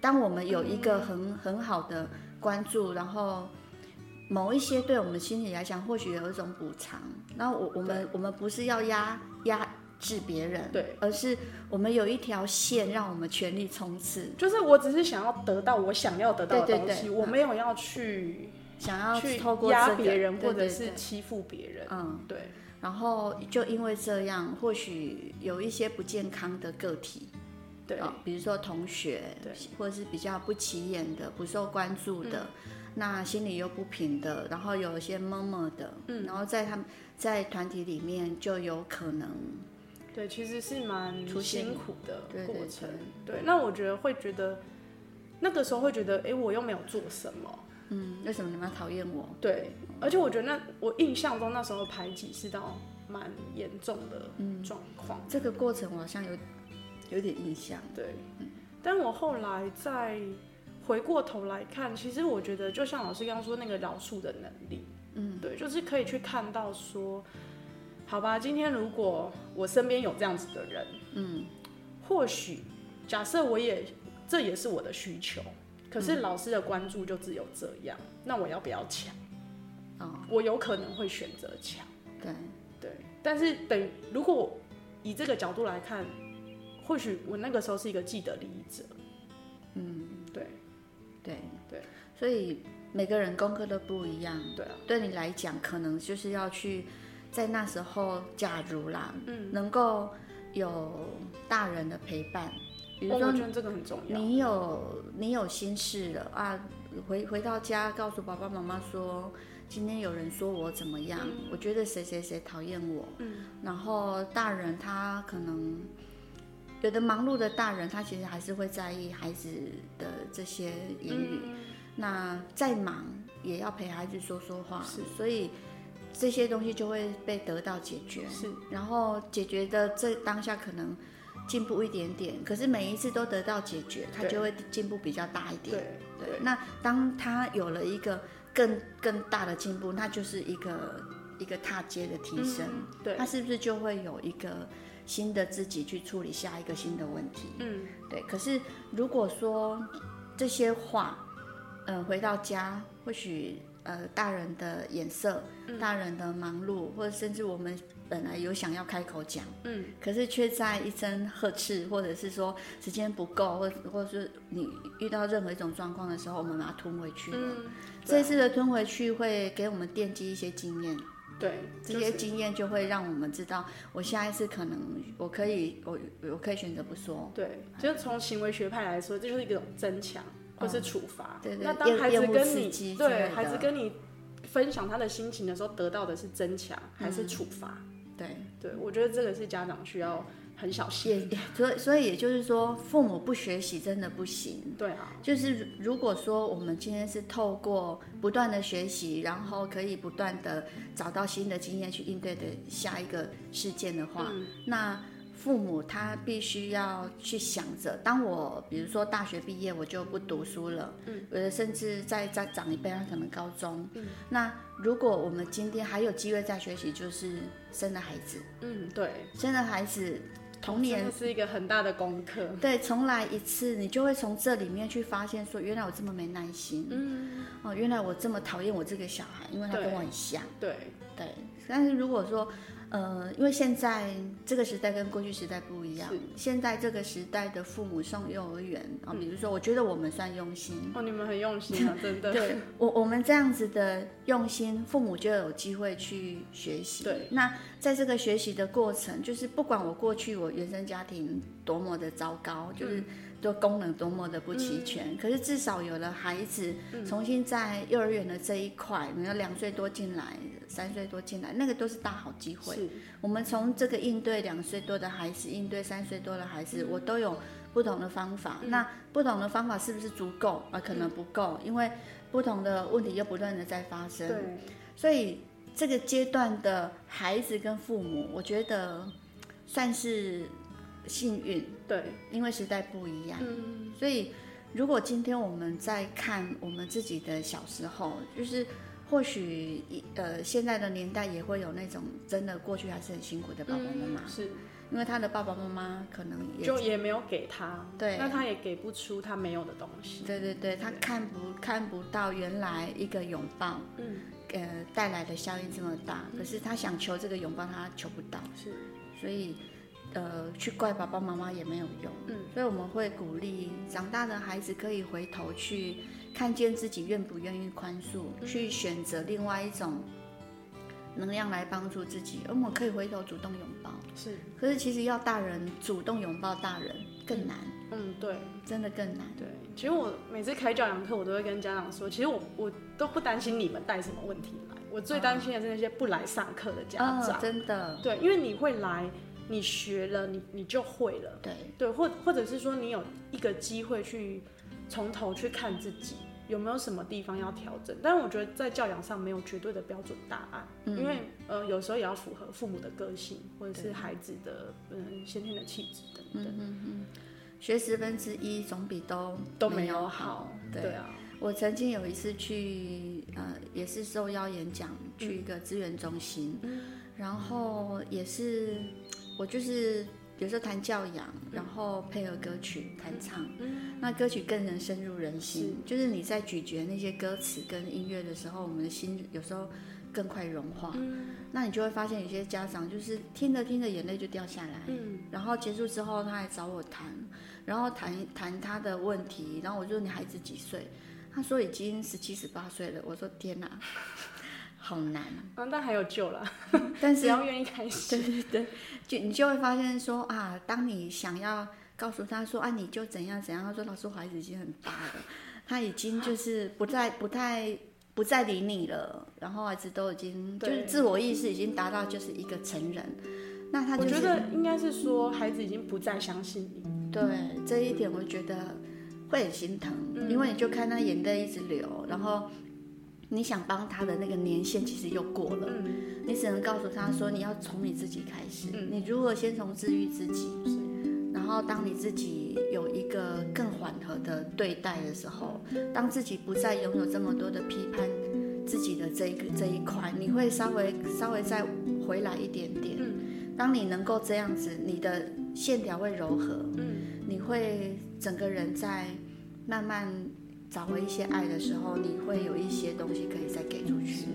当我们有一个很很好的关注，然后某一些对我们心理来讲，或许有一种补偿。那我我们我们不是要压压制别人，对，而是我们有一条线，让我们全力冲刺。就是我只是想要得到我想要得到的东西，我没有要去想要去压别人，或者是欺负别人。嗯，对。然后就因为这样，或许有一些不健康的个体。对、哦，比如说同学，对，或者是比较不起眼的、不受关注的，嗯、那心里又不平的，然后有一些闷闷的，嗯，然后在他们在团体里面就有可能，对，其实是蛮辛苦的过程。对，对，对，那我觉得会觉得那个时候会觉得，哎，我又没有做什么，嗯，为什么你们要讨厌我？对，而且我觉得那我印象中那时候排挤是到蛮严重的状况。嗯、这个过程我好像有。有点印象，对，嗯，但我后来再回过头来看，其实我觉得，就像老师刚刚说那个饶恕的能力，嗯，对，就是可以去看到说，好吧，今天如果我身边有这样子的人，嗯，或许假设我也这也是我的需求，可是老师的关注就只有这样，嗯，那我要不要抢？哦，我有可能会选择抢，对，对，但是等如果以这个角度来看。或许我那个时候是一个既得利益者，嗯，对，对对，所以每个人功课都不一样，对啊，对你来讲，可能就是要去在那时候，假如啦，嗯，能够有大人的陪伴，比如说，我觉得这个很重要，你有你有心事了啊，回回到家告诉爸爸妈妈说，今天有人说我怎么样，嗯，我觉得谁谁谁讨厌我，嗯，然后大人他可能。有的忙碌的大人，他其实还是会在意孩子的这些言语。嗯、那再忙也要陪孩子说说话，是，所以这些东西就会被得到解决。是，然后解决的这当下可能进步一点点，可是每一次都得到解决，他就会进步比较大一点。对，对，对。那当他有了一个更更大的进步，那就是一个一个踏阶的提升。嗯、对，他是不是就会有一个？新的自己去处理下一个新的问题，嗯，对。可是如果说这些话，呃，回到家，或许呃，大人的眼色，嗯、大人的忙碌，或者甚至我们本来有想要开口讲，嗯，可是却在一声呵斥，或者是说时间不够，或或者是你遇到任何一种状况的时候，我们把它吞回去了。嗯，这次的吞回去会给我们奠基一些经验。对，这些经验就会让我们知道，我下一次可能我可以，我我可以选择不说。对，就是从行为学派来说，这就是一种增强或是处罚。嗯、对对。那当孩子跟你对孩子跟你分享他的心情的时候，得到的是增强还是处罚？嗯、对对，我觉得这个是家长需要很小心。也 所以所以也就是说，父母不学习真的不行。对啊，就是如果说我们今天是透过不断的学习，然后可以不断的找到新的经验去应对的下一个事件的话，嗯、那。父母他必须要去想着，当我比如说大学毕业，我就不读书了，嗯，呃，甚至再再长一辈，他可能高中，嗯，那如果我们今天还有机会再学习，就是生了孩子，嗯，对，生了孩子，童年是一个很大的功课，对，重来一次，你就会从这里面去发现，说原来我这么没耐心，嗯，哦，原来我这么讨厌我这个小孩，因为他跟我很像，对，对，但是如果说。呃，因为现在这个时代跟过去时代不一样。现在这个时代的父母送幼儿园啊，比如说，我觉得我们算用心。哦，你们很用心啊，真的。对，我我们这样子的用心，父母就有机会去学习。对。那在这个学习的过程，就是不管我过去我原生家庭多么的糟糕，就是。嗯就功能多么的不齐全，嗯、可是至少有了孩子，重新在幼儿园的这一块，你要两岁多进来，三岁多进来，那个都是大好机会。我们从这个应对两岁多的孩子，应对三岁多的孩子，嗯、我都有不同的方法。嗯、那不同的方法是不是足够啊？可能不够，因为不同的问题又不断的在发生。对，所以这个阶段的孩子跟父母，我觉得算是。幸运，对，因为时代不一样，嗯，所以如果今天我们在看我们自己的小时候，就是或许呃现在的年代也会有那种真的过去还是很辛苦的爸爸妈妈，嗯，是。因为他的爸爸妈妈可能也就也没有给他，对，那他也给不出他没有的东西，对对对，他看不看不到原来一个拥抱，嗯，呃带来的效应这么大，可是他想求这个拥抱，他求不到，是，所以。呃，去怪爸爸妈妈也没有用，嗯，所以我们会鼓励长大的孩子可以回头去看见自己愿不愿意宽恕，嗯、去选择另外一种能量来帮助自己。而我们可以回头主动拥抱，是。可是其实要大人主动拥抱大人更难，嗯，对，真的更难。对，其实我每次开教养课，我都会跟家长说，其实我我都不担心你们带什么问题来，我最担心的是那些不来上课的家长，哦、真的。对，因为你会来。你学了，你你就会了。对对，或或者是说，你有一个机会去从头去看自己有没有什么地方要调整。但是我觉得在教养上没有绝对的标准答案，嗯、因为呃有时候也要符合父母的个性，或者是孩子的嗯先天的气质等等。嗯嗯嗯，学十分之一总比都都没有好。对，对啊，我曾经有一次去呃也是受邀演讲，去一个资源中心，嗯、然后也是。我就是有时候弹教养，然后配合歌曲弹唱，嗯、那歌曲更能深入人心。是就是你在咀嚼那些歌词跟音乐的时候，我们的心有时候更快融化。嗯、那你就会发现有些家长就是听着听着眼泪就掉下来，嗯、然后结束之后他还找我谈，然后谈谈他的问题，然后我就说你孩子几岁？他说已经十七十八岁了。我说天哪！好难，嗯，但还有救了，但是 只要愿意开始，对对对，就你就会发现说啊，当你想要告诉他说啊，你就怎样怎样，他说老师，我孩子已经很大了，他已经就是不再 不太不再理你了，然后孩子都已经对。就是自我意识已经达到就是一个成人，那他、就是、我觉得应该是说孩子已经不再相信你，对这一点我觉得会很心疼，嗯、因为你就看他眼泪一直流，然后。你想帮他的那个年限其实又过了，嗯、你只能告诉他说，你要从你自己开始，嗯、你如何先从治愈自己，然后当你自己有一个更缓和的对待的时候，当自己不再拥有这么多的批判自己的这一个这一块，你会稍微稍微再回来一点点。嗯、当你能够这样子，你的线条会柔和，嗯、你会整个人在慢慢。找回一些爱的时候，你会有一些东西可以再给出去。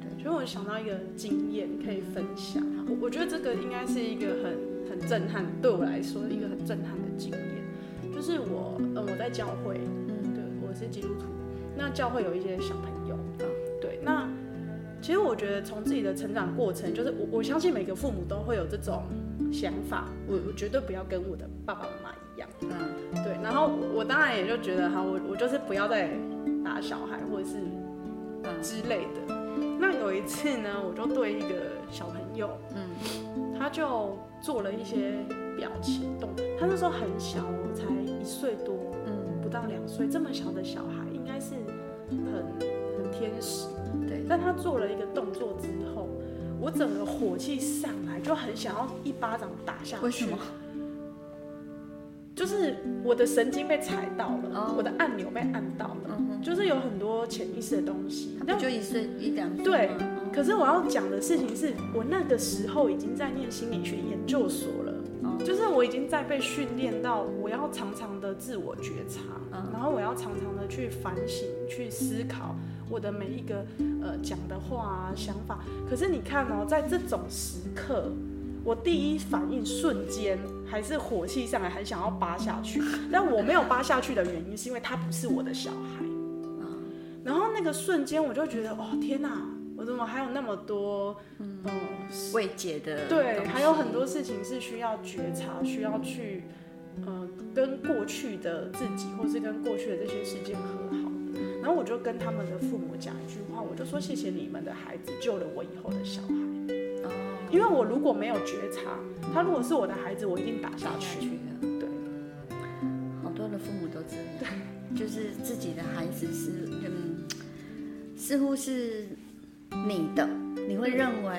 对，所以我想到一个经验可以分享。我我觉得这个应该是一个很很震撼，对我来说一个很震撼的经验。就是我，嗯，我在教会，嗯，对，我是基督徒。那教会有一些小朋友，啊，对。那其实我觉得从自己的成长过程，就是我我相信每个父母都会有这种想法，我我绝对不要跟我的爸爸妈妈一样，嗯，对。然后我当然也就觉得，哈，我我就是不要再打小孩或者是之类的。那有一次呢，我就对一个小朋友，嗯，他他就做了一些表情动作。他那时候很小哦，才一岁多，嗯，不到两岁，这么小的小孩应该是很很天使，对。但他做了一个动作之后，我整个火气上来，就很想要一巴掌打下去。为什么？就是我的神经被踩到了，oh. 我的按钮被按到了，uh huh. 就是有很多潜意识的东西。那就一岁一两岁。对，可是我要讲的事情是我那个时候已经在念心理学研究所了，uh 就是我已经在被训练到我要常常的自我觉察，uh. 然后我要常常的去反省、去思考我的每一个呃讲的话啊、想法。可是你看哦，在这种时刻。我第一反应瞬间还是火气上来，很想要扒下去。但我没有扒下去的原因，是因为他不是我的小孩。然后那个瞬间，我就觉得，哦天哪，我怎么还有那么多嗯未解的？对，还有很多事情是需要觉察，需要去呃跟过去的自己，或是跟过去的这些事件和好。然后我就跟他们的父母讲一句话，我就说，谢谢你们的孩子救了我以后的小孩。因为我如果没有觉察，他如果是我的孩子，我一定打下去。对，好多的父母都这样，对就是自己的孩子是，嗯，似乎是你的，你会认为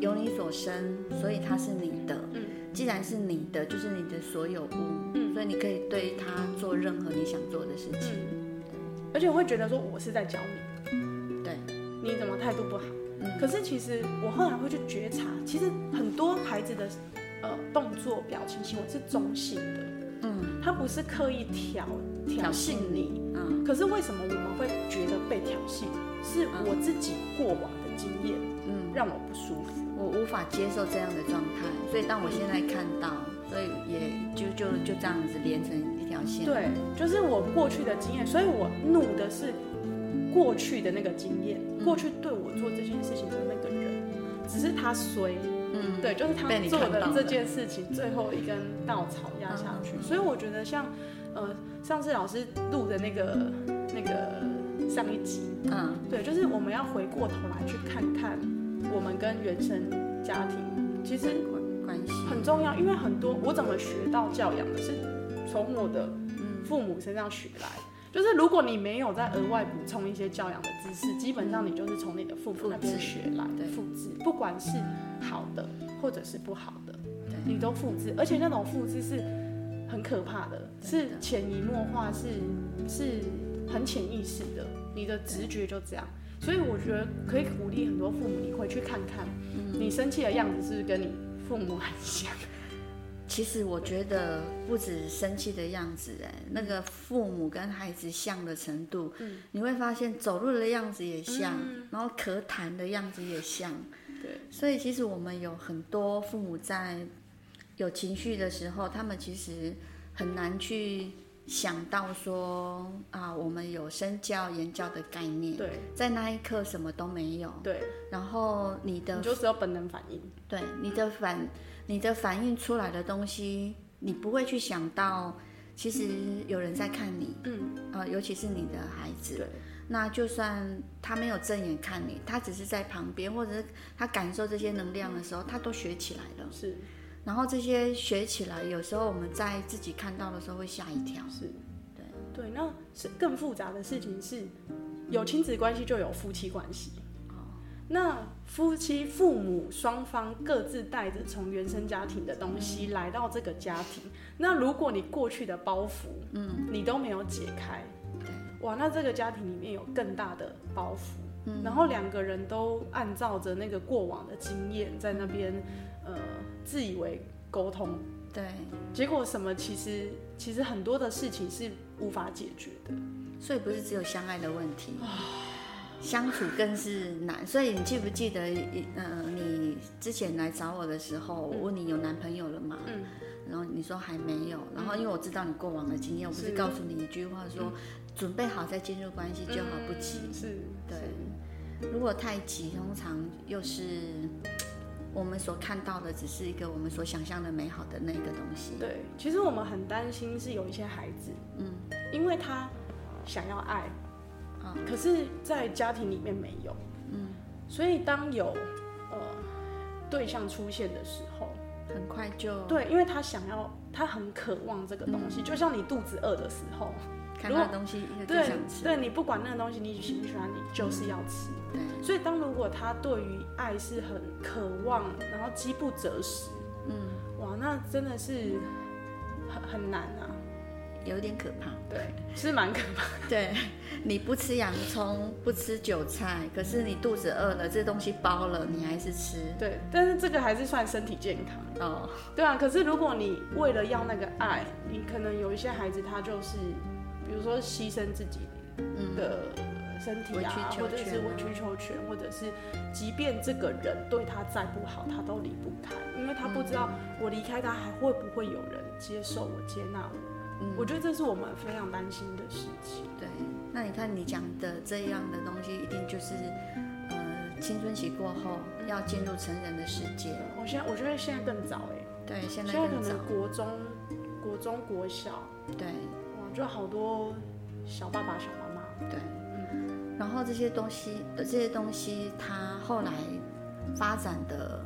由你所生，所以他是你的。嗯，既然是你的，就是你的所有物。嗯，所以你可以对他做任何你想做的事情。嗯，而且我会觉得说，我是在教你。对，你怎么态度不好？可是其实我后来会去觉察，其实很多孩子的呃动作、表情、行为是中性的，嗯，他不是刻意挑挑衅你，嗯，可是为什么我们会觉得被挑衅？是我自己过往的经验，嗯，让我不舒服，我无法接受这样的状态，所以当我现在看到，所以也就就就这样子连成一条线，对，就是我过去的经验，所以我怒的是。过去的那个经验，过去对我做这件事情的那个人，只是他衰，嗯，对，就是他做的这件事情最后一根稻草压下去。所以我觉得像，呃，上次老师录的那个那个上一集，嗯，对，就是我们要回过头来去看看我们跟原生家庭其实关系。很重要，因为很多我怎么学到教养的是从我的父母身上学来。就是如果你没有再额外补充一些教养的知识，基本上你就是从你的父母那边学来的复制，不管是好的或者是不好的，对你都复制，而且那种复制是很可怕的，是潜移默化，是是很潜意识的，你的直觉就这样。所以我觉得可以鼓励很多父母，你回去看看，你生气的样子是不是跟你父母很像？其实我觉得不止生气的样子，哎，那个父母跟孩子像的程度，嗯，你会发现走路的样子也像，嗯，然后咳痰的样子也像，对。所以其实我们有很多父母在有情绪的时候，他们其实很难去想到说啊，我们有身教言教的概念，对，在那一刻什么都没有，对。然后你的你就只有本能反应，对，你的反。你的反应出来的东西，你不会去想到，其实有人在看你，嗯，呃，尤其是你的孩子，对，那就算他没有正眼看你，他只是在旁边，或者是他感受这些能量的时候，他都学起来了，是。然后这些学起来，有时候我们在自己看到的时候会吓一跳，是，对，对。那是更复杂的事情是，有亲子关系就有夫妻关系，哦，那。夫妻、父母双方各自带着从原生家庭的东西来到这个家庭。那如果你过去的包袱，嗯，你都没有解开，对，哇，那这个家庭里面有更大的包袱。嗯，然后两个人都按照着那个过往的经验在那边，呃，自以为沟通，对，结果什么？其实其实很多的事情是无法解决的。所以不是只有相爱的问题。相处更是难，所以你记不记得，呃，你之前来找我的时候，我问你有男朋友了吗？嗯，然后你说还没有，然后因为我知道你过往的经验，我不是告诉你一句话说，准备好再进入关系就好，不急。是，对。如果太急，通常又是我们所看到的，只是一个我们所想象的美好的那个东西。对，其实我们很担心是有一些孩子，嗯，因为他想要爱。可是，在家庭里面没有，嗯，所以当有呃对象出现的时候，很快就对，因为他想要，他很渴望这个东西，嗯、就像你肚子饿的时候，看到东西就想吃。对，对你不管那个东西你喜不喜欢，你就是要吃。对，所以当如果他对于爱是很渴望，然后饥不择食，嗯，哇，那真的是很很难啊。有点可怕，对，是蛮可怕。对，你不吃洋葱，不吃韭菜，可是你肚子饿了，这东西包了，你还是吃。对，但是这个还是算身体健康哦。对啊，可是如果你为了要那个爱，你可能有一些孩子他就是，比如说牺牲自己的身体啊，或者是委曲求全，或者是即便这个人对他再不好，他都离不开，因为他不知道我离开他还会不会有人接受我、接纳我。我觉得这是我们非常担心的事情。对，那你看你讲的这样的东西，一定就是，呃，青春期过后要进入成人的世界。我现在我觉得现在更早哎。对，现在更早。现在可能国中、国中、国小。对。哇，就好多小爸爸、小妈妈。对。嗯。然后这些东西，这些东西，它后来发展的，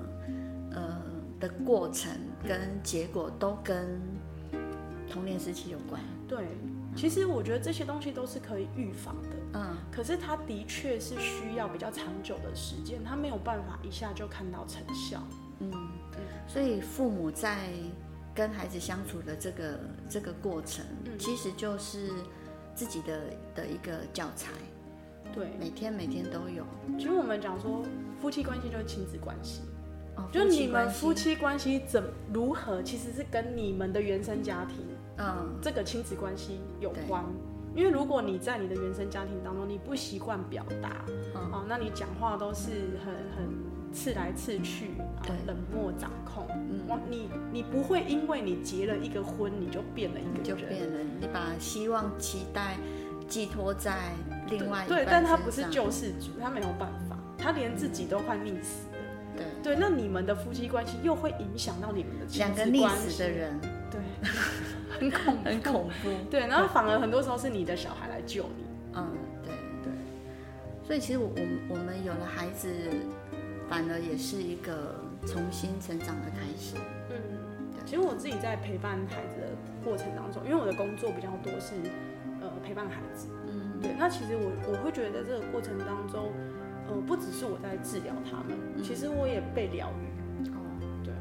呃，的过程跟结果都跟。童年时期有关，对，其实我觉得这些东西都是可以预防的，嗯，可是它的确是需要比较长久的时间，它没有办法一下就看到成效，嗯，所以父母在跟孩子相处的这个这个过程，嗯，其实就是自己的的一个教材，对，每天每天都有。其实我们讲说夫妻关系就是亲子关系。就你们夫妻关系怎如何，其实是跟你们的原生家庭，嗯，这个亲子关系有关。因为如果你在你的原生家庭当中，你不习惯表达，哦，那你讲话都是很很刺来刺去，对，冷漠掌控，嗯，你你不会因为你结了一个婚，你就变了一个人，就变了，你把希望期待寄托在另外一对，但他不是救世主，他没有办法，他连自己都快溺死。对，那你们的夫妻关系又会影响到你们的亲子关系。两个溺死的人，对，很恐怖很恐怖。对，然后反而很多时候是你的小孩来救你。嗯，对对。所以其实我我我们有了孩子，反而也是一个重新成长的开始。嗯，对。其实我自己在陪伴孩子的过程当中，因为我的工作比较多是呃陪伴孩子。嗯，对。那其实我我会觉得在这个过程当中。呃，不只是我在治疗他们，嗯、其实我也被疗愈。哦，对，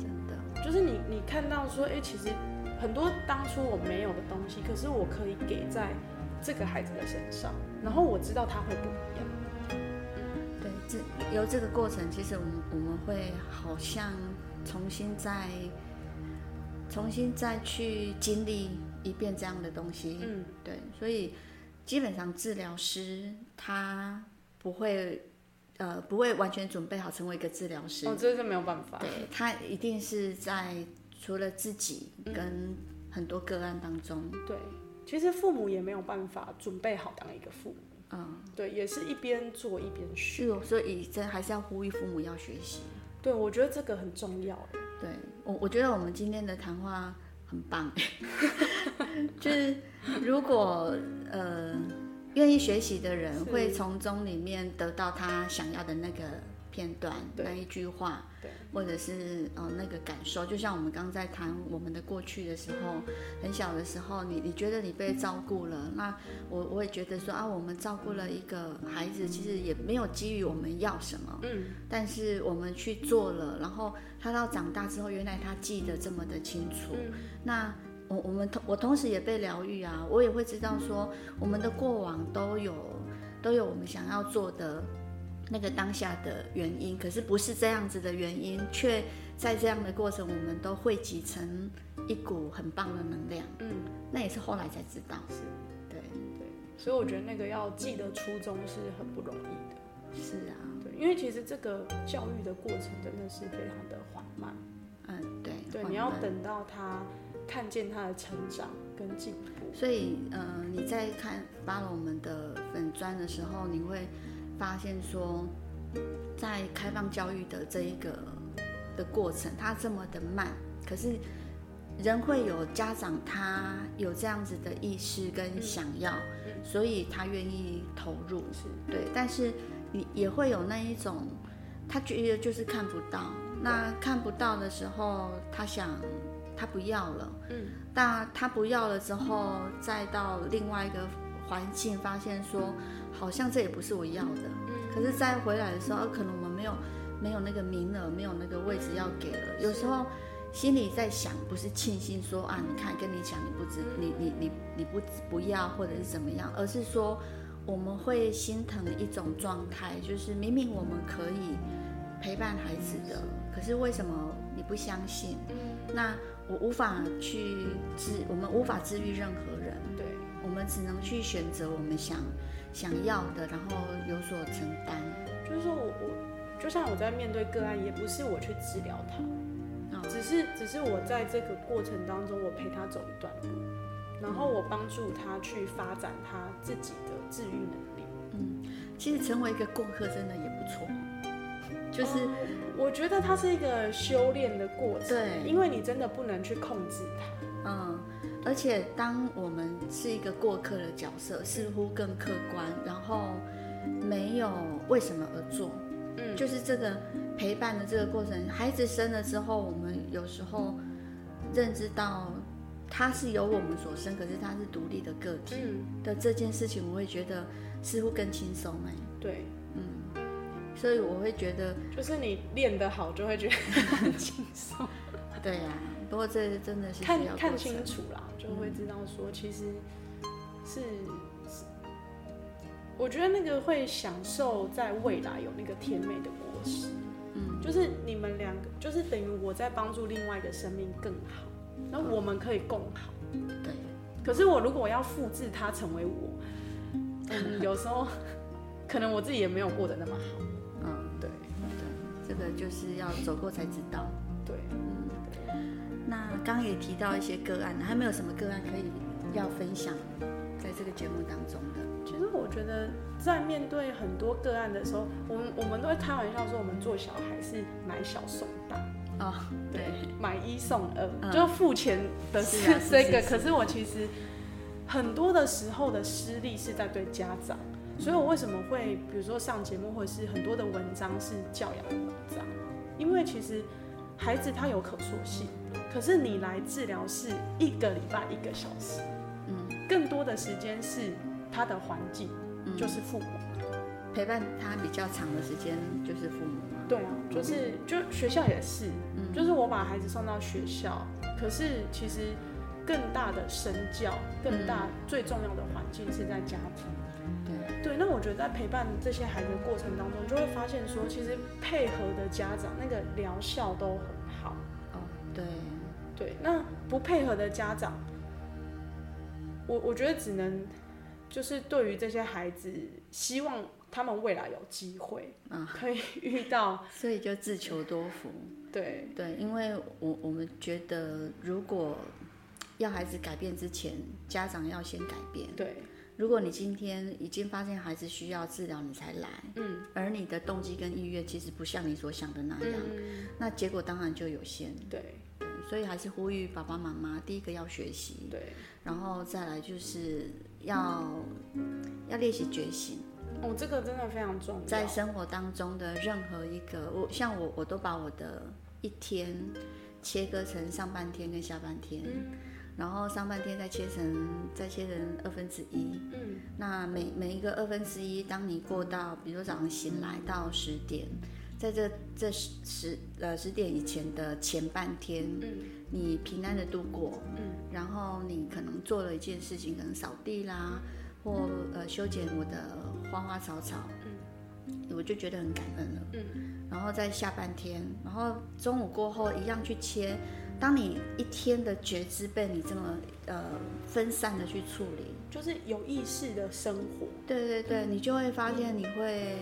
真的，就是你你看到说，哎、欸，其实很多当初我没有的东西，可是我可以给在这个孩子的身上，然后我知道他会不一样。嗯、对，这由这个过程，其实我们我们会好像重新再重新再去经历一遍这样的东西。嗯，对，所以基本上治疗师他。不会，呃，不会完全准备好成为一个治疗师。哦，这是没有办法。对，他一定是在除了自己跟很多个案当中。嗯、对，其实父母也没有办法准备好当一个父母。嗯，对，也是一边做一边学。所以这还是要呼吁父母要学习。对，我觉得这个很重要。对，我我觉得我们今天的谈话很棒。就是如果呃。愿意学习的人会从中里面得到他想要的那个片段，那一句话，对或者是呃那个感受。就像我们刚刚在谈我们的过去的时候，很小的时候，你你觉得你被照顾了，那我我也觉得说啊，我们照顾了一个孩子，其实也没有基于我们要什么，嗯，但是我们去做了，然后他到长大之后，原来他记得这么的清楚，那。我我们同我同时也被疗愈啊，我也会知道说，我们的过往都有都有我们想要做的那个当下的原因，可是不是这样子的原因，却在这样的过程，我们都汇集成一股很棒的能量。嗯，那也是后来才知道，是，对对，所以我觉得那个要记得初衷是很不容易的。是啊，对，因为其实这个教育的过程真的是非常的缓慢。嗯，对，对，你要等到他。看见他的成长跟进步，所以，呃，你在看发了我们的粉砖的时候，你会发现说，在开放教育的这一个的过程，它这么的慢，可是人会有家长，他有这样子的意识跟想要，嗯嗯、所以他愿意投入，是。对，但是你也会有那一种，他觉得就是看不到。那看不到的时候，他想他不要了，嗯，但他不要了之后，再到另外一个环境，发现说好像这也不是我要的，嗯，可是再回来的时候，可能我们没有没有那个名额，没有那个位置要给了，有时候。心里在想，不是庆幸说啊，你看跟你讲你不知你你你你不不要或者是怎么样，而是说我们会心疼的一种状态，就是明明我们可以陪伴孩子的，可是为什么你不相信？那我无法去治，我们无法治愈任何人，对，我们只能去选择我们想想要的，然后有所承担。就是说我我就像我在面对个案，也不是我去治疗他。只是，只是我在这个过程当中，我陪他走一段路，然后我帮助他去发展他自己的治愈能力。嗯，其实成为一个过客真的也不错，就是、哦、我觉得它是一个修炼的过程，对，因为你真的不能去控制它。嗯，而且当我们是一个过客的角色，似乎更客观，然后没有为什么而做。嗯，就是这个陪伴的这个过程，孩子生了之后，我们有时候认知到他是由我们所生，可是他是独立的个体的这件事情，我会觉得似乎更轻松哎。对，嗯，所以我会觉得，就是你练得好，就会觉得很轻松。对呀、啊，不过这真的是看看清楚啦，就会知道说，其实是。我觉得那个会享受在未来有那个甜美的果实，嗯，就是你们两个，就是等于我在帮助另外一个生命更好，那我们可以共好，对。可是我如果要复制它成为我，嗯，有时候 可能我自己也没有过得那么好，这个就是要走过才知道，对，嗯，对。那刚刚也提到一些个案，还没有什么个案可以要分享，在这个节目当中的。其实我觉得，在面对很多个案的时候，我们我们都会开玩笑说，我们做小孩是买小送大哦，对，买一送二，嗯、就付钱的是这个。是是是是，可是我其实很多的时候的失利是在对家长，所以我为什么会比如说上节目，或者是很多的文章是教养的文章，因为其实孩子他有可塑性，可是你来治疗是一个礼拜一个小时，嗯，更多的时间是。他的环境就是父母、嗯、陪伴他比较长的时间，就是父母。对啊，就是就学校也是，嗯，就是我把孩子送到学校，可是其实更大的身教、更大最重要的环境是在家庭。对对，那我觉得在陪伴这些孩子的过程当中，就会发现说，其实配合的家长那个疗效都很好。哦，对对，那不配合的家长，我我觉得只能。就是对于这些孩子，希望他们未来有机会啊，可以 遇到，所以就自求多福。对对，因为我我们觉得，如果要孩子改变之前，家长要先改变。对，如果你今天已经发现孩子需要治疗，你才来，嗯，而你的动机跟意愿其实不像你所想的那样，嗯，那结果当然就有限。对。所以还是呼吁爸爸妈妈，第一个要学习，对，然后再来就是要要练习觉醒。哦，这个真的非常重要。在生活当中的任何一个，我像我，我都把我的一天切割成上半天跟下半天，嗯，然后上半天再切成再切成二分之一。嗯，那每每一个二分之一，当你过到，比如说早上醒来到十点。在这这十十呃十点以前的前半天，嗯，你平安的度过，嗯，然后你可能做了一件事情，可能扫地啦，或呃修剪我的花花草草，嗯，我就觉得很感恩了，嗯，然后在下半天，然后中午过后一样去切，当你一天的觉知被你这么呃分散的去处理，就是有意识的生活，对对对，你就会发现你会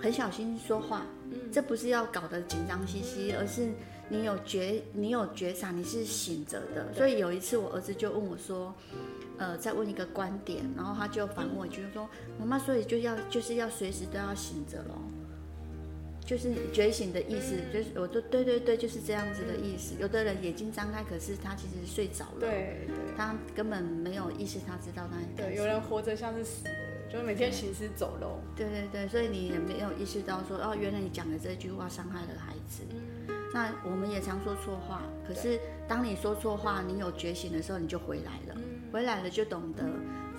很小心说话。嗯这不是要搞得紧张兮兮，而是你有觉，你有觉察，你是醒着的。所以有一次，我儿子就问我说：“呃，再问一个观点。”然后他就反问我一句说：“妈妈，所以就要就是要随时都要醒着咯，就是觉醒的意思，就是我都对对对，就是这样子的意思。有的人眼睛张开，可是他其实睡着了，对，他根本没有意识，他知道他对，有人活着像是死的。”就是每天行尸走肉，对对对，所以你也没有意识到说，哦，原来你讲的这句话伤害了孩子。嗯，那我们也常说错话，可是当你说错话，你有觉醒的时候，你就回来了，嗯、回来了就懂得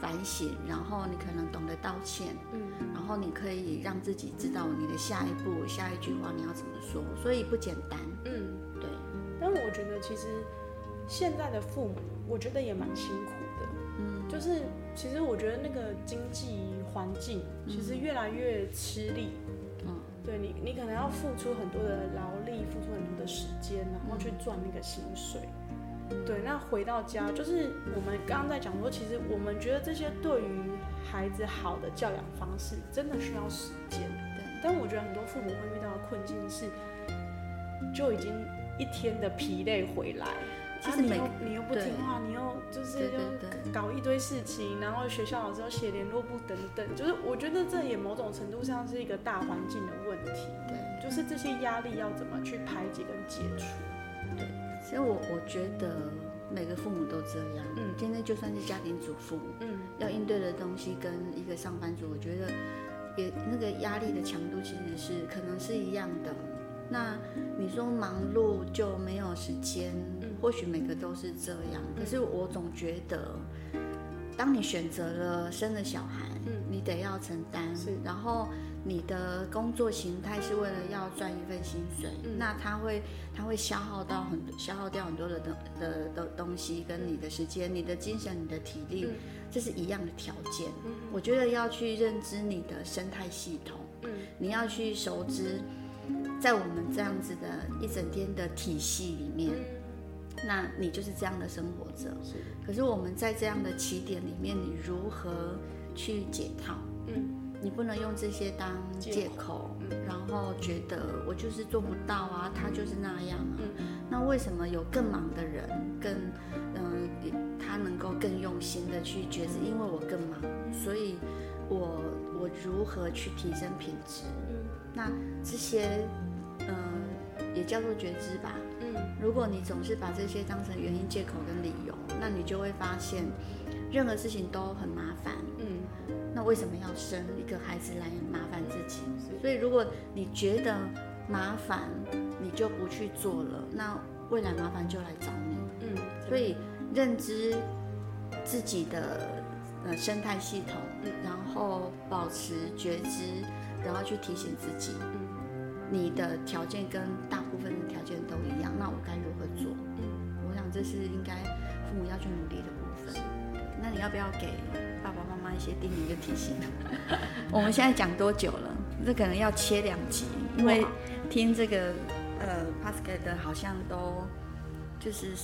反省，然后你可能懂得道歉，嗯，然后你可以让自己知道你的下一步、下一句话你要怎么说，所以不简单，嗯，对。但我觉得其实现在的父母，我觉得也蛮辛苦的，嗯，就是其实我觉得那个经济环境其实越来越吃力。嗯对你，你可能要付出很多的劳力，付出很多的时间，然后去赚那个薪水。对，那回到家，就是我们刚刚在讲说，其实我们觉得这些对于孩子好的教养方式，真的需要时间。对，但我觉得很多父母会遇到的困境是，就已经一天的疲累回来。其实你又你又不听话，你又就是又搞一堆事情，然后学校老师又写联络簿等等，就是我觉得这也某种程度上是一个大环境的问题。对，就是这些压力要怎么去排解跟解除。对，所以我我觉得每个父母都这样。嗯，今天就算是家庭主妇，嗯，要应对的东西跟一个上班族，我觉得也那个压力的强度其实是可能是一样的。那你说忙碌就没有时间，或许每个都是这样。可是我总觉得，当你选择了生了小孩，嗯你得要承担。然后你的工作形态是为了要赚一份薪水，那他会他会消耗到很多，消耗掉很多的东的的东西，跟你的时间、你的精神、你的体力，这是一样的条件。我觉得要去认知你的生态系统，你要去熟知。在我们这样子的一整天的体系里面，那你就是这样的生活者。是。可是我们在这样的起点里面，你如何去解套？嗯。你不能用这些当借口，然后觉得我就是做不到啊，他就是那样啊。嗯。那为什么有更忙的人更嗯，他能够更用心的去觉知？因为我更忙，所以我我如何去提升品质？那这些，嗯、呃，也叫做觉知吧。嗯，如果你总是把这些当成原因、借口跟理由，那你就会发现，任何事情都很麻烦。嗯，那为什么要生一个孩子来麻烦自己？所以，如果你觉得麻烦，你就不去做了，那未来麻烦就来找你。嗯，所以认知自己的呃生态系统，然后保持觉知。然后去提醒自己，嗯，你的条件跟大部分的条件都一样，那我该如何做？嗯，我想这是应该父母要去努力的部分。那你要不要给一些叮咛跟提醒？我们现在讲多久了？这可能要切两集，因为听这个呃 Pascal 的好像都。就是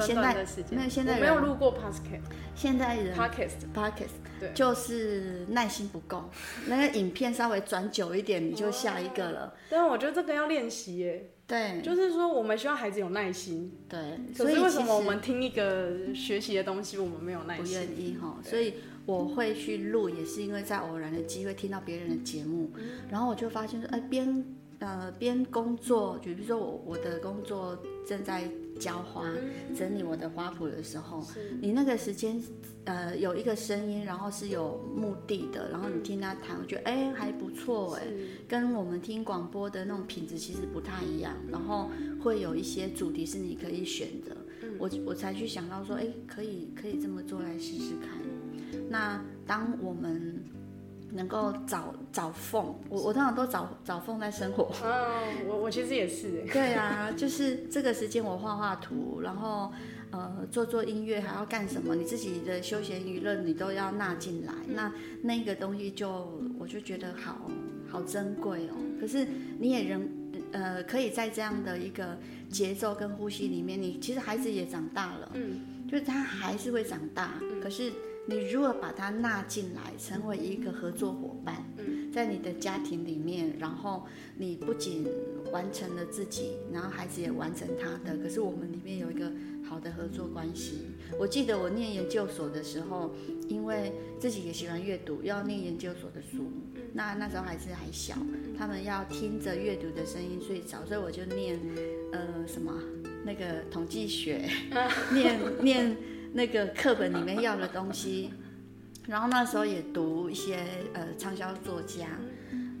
现在没有现在没有录过 Pascal，现在人 podcast podcast 对，就是耐心不够，那个影片稍微转久一点你就下一个了。但是我觉得这个要练习耶。对，就是说我们希望孩子有耐心。对，可是为什么我们听一个学习的东西，我们没有耐心？不愿意哈，所以我会去录，也是因为在偶然的机会听到别人的节目，然后我就发现说，哎，边呃边工作，就比如说我我的工作正在。浇花、整理我的花圃的时候，你那个时间，呃，有一个声音，然后是有目的的，然后你听他谈，我觉得哎还不错哎，跟我们听广播的那种品质其实不太一样，然后会有一些主题是你可以选择，我我才去想到说，哎，可以可以这么做来试试看。那当我们能够找找缝，我我通常都找找缝在生活。嗯，我我其实也是。对啊，就是这个时间我画画图，然后呃做做音乐，还要干什么？你自己的休闲娱乐你都要纳进来，那那个东西就我就觉得好好珍贵哦。可是你也仍呃可以在这样的一个节奏跟呼吸里面，你其实孩子也长大了，嗯，就是他还是会长大，可是。你如果把它纳进来，成为一个合作伙伴，在你的家庭里面，然后你不仅完成了自己，然后孩子也完成他的，可是我们里面有一个好的合作关系。我记得我念研究所的时候，因为自己也喜欢阅读，要念研究所的书，那那时候孩子还小，他们要听着阅读的声音睡着，所以我就念，呃，什么那个统计学，念念。那个课本里面要的东西，然后那时候也读一些呃畅销作家，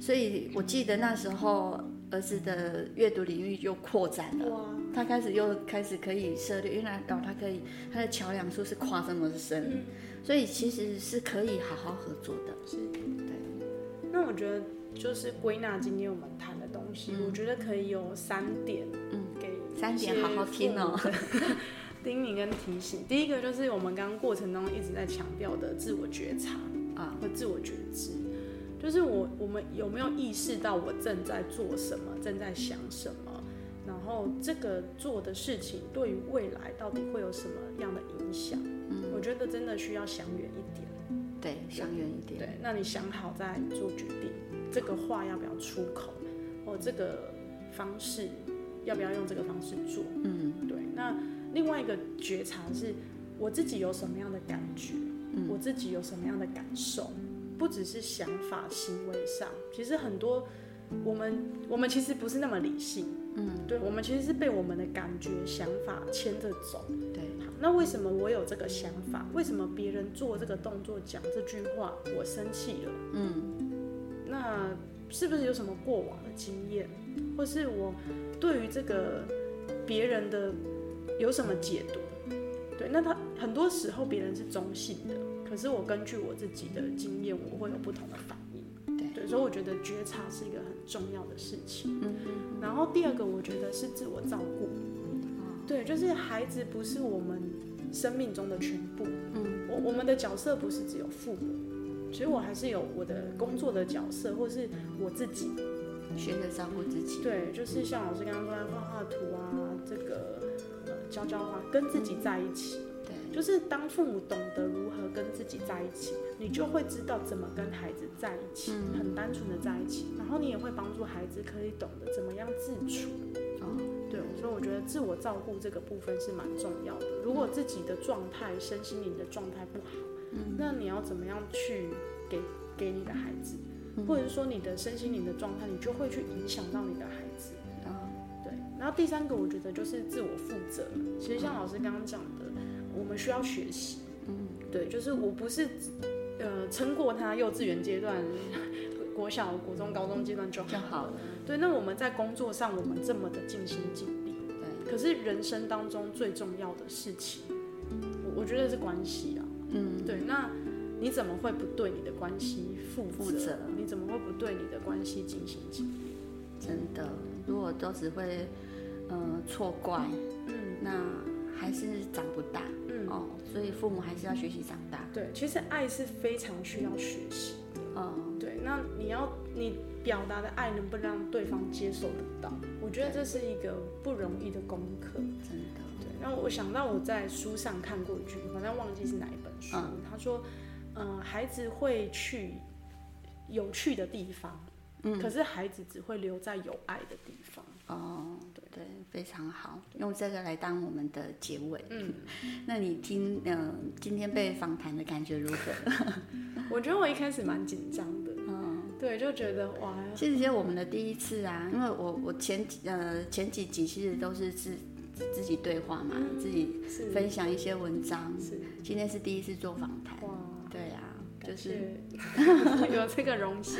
所以我记得那时候儿子的阅读领域又扩展了。他开始又开始可以涉猎，原来哦，他可以他的桥梁书是跨这么深，嗯，所以其实是可以好好合作的。是，对。那我觉得就是归纳今天我们谈的东西，嗯，我觉得可以有三点，嗯，给三点好好听哦。叮咛跟提醒，第一个就是我们刚刚过程当中一直在强调的自我觉察啊和自我觉知，就是我我们有没有意识到我正在做什么，正在想什么，然后这个做的事情对于未来到底会有什么样的影响？嗯，我觉得真的需要想远一点。对，想远一点。对，那你想好再做决定，这个话要不要出口，或这个方式要不要用这个方式做？嗯，对，那。另外一个觉察是，我自己有什么样的感觉，嗯，我自己有什么样的感受，不只是想法、行为上，其实很多我们我们其实不是那么理性，嗯，对，我们其实是被我们的感觉、想法牵着走，对。好，那为什么我有这个想法？为什么别人做这个动作、讲这句话，我生气了？嗯，那是不是有什么过往的经验，或是我对于这个别人的？有什么解读？对，那他很多时候别人是中性的，可是我根据我自己的经验，我会有不同的反应。对，对，所以我觉得觉察是一个很重要的事情。嗯嗯。然后第二个，我觉得是自我照顾。对，就是孩子不是我们生命中的全部。嗯。我我们的角色不是只有父母，其实我还是有我的工作的角色，或是我自己学着照顾自己。对，就是像老师刚刚说的画画图啊，这个。教教话，跟自己在一起，对，就是当父母懂得如何跟自己在一起，你就会知道怎么跟孩子在一起，嗯、很单纯的在一起，然后你也会帮助孩子可以懂得怎么样自处。哦，对，所以我觉得自我照顾这个部分是蛮重要的。如果自己的状态、身心灵的状态不好，嗯，那你要怎么样去给给你的孩子，或者说你的身心灵的状态，你就会去影响到你的孩子。然后第三个，我觉得就是自我负责。其实像老师刚刚讲的，我们需要学习。嗯，对，就是我不是呃撑过他幼稚园阶段、国小、国中、高中阶段就好，就好了。对，那我们在工作上我们这么的尽心尽力，对。可是人生当中最重要的事情，我我觉得是关系啊。嗯，对。那你怎么会不对你的关系负负责？你怎么会不对你的关系尽心尽力？真的，如果都只会。呃，错怪，嗯，那还是长不大，嗯哦，所以父母还是要学习长大。对，其实爱是非常需要学习的，嗯，对。那你要你表达的爱能不能让对方接受得到？我觉得这是一个不容易的功课，真的。对，那我想到我在书上看过一句，好像忘记是哪一本书，嗯，他说，呃，孩子会去有趣的地方，嗯，可是孩子只会留在有爱的地方。哦，对对，非常好，用这个来当我们的结尾。嗯，那你听，嗯、呃，今天被访谈的感觉如何？我觉得我一开始蛮紧张的，嗯，对，就觉得哇，其实是我们的第一次啊，因为我我前几呃前几集其实都是自自己对话嘛，嗯、自己分享一些文章，是，今天是第一次做访谈，哇，对啊，就是 有这个荣幸，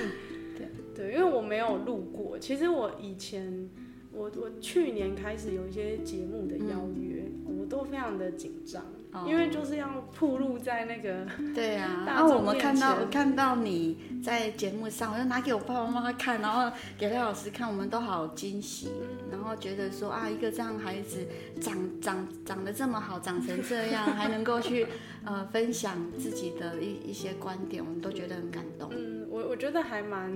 对对，因为我没有录过，其实我以前。我我去年开始有一些节目的邀约，嗯、我都非常的紧张，哦，因为就是要铺路在那个对啊，然后我们看到看到你在节目上，我就拿给我爸爸妈妈看，然后给廖老师看，我们都好惊喜，嗯，然后觉得说啊，一个这样孩子长长长得这么好，长成这样，还能够去呃分享自己的一一些观点，我们都觉得很感动。嗯，我我觉得还蛮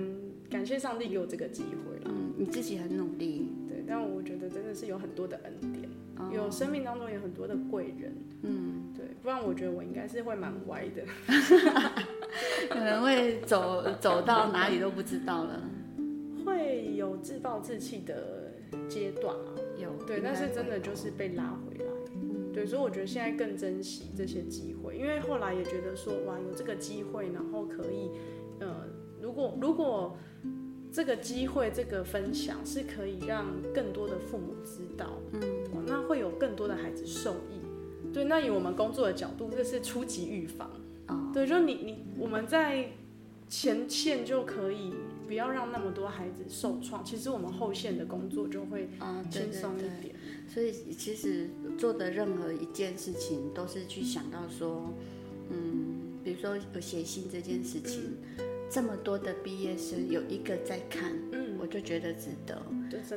感谢上帝给我这个机会了。嗯，你自己很努力。是有很多的恩典，oh. 有生命当中有很多的贵人，嗯，对，不然我觉得我应该是会蛮歪的，可能会走走到哪里都不知道了，会有自暴自弃的阶段啊，有，对，但是真的就是被拉回来，嗯，对，所以我觉得现在更珍惜这些机会，因为后来也觉得说，哇，有这个机会，然后可以，呃，如果如果。这个机会，这个分享是可以让更多的父母知道，嗯，那会有更多的孩子受益。对，那以我们工作的角度，这是初级预防，哦，对，就你你我们在前线就可以不要让那么多孩子受创，其实我们后线的工作就会轻松一点。嗯、对对对，所以其实做的任何一件事情，都是去想到说，嗯，比如说有写信这件事情。嗯这么多的毕业生有一个在看，嗯，我就觉得值得。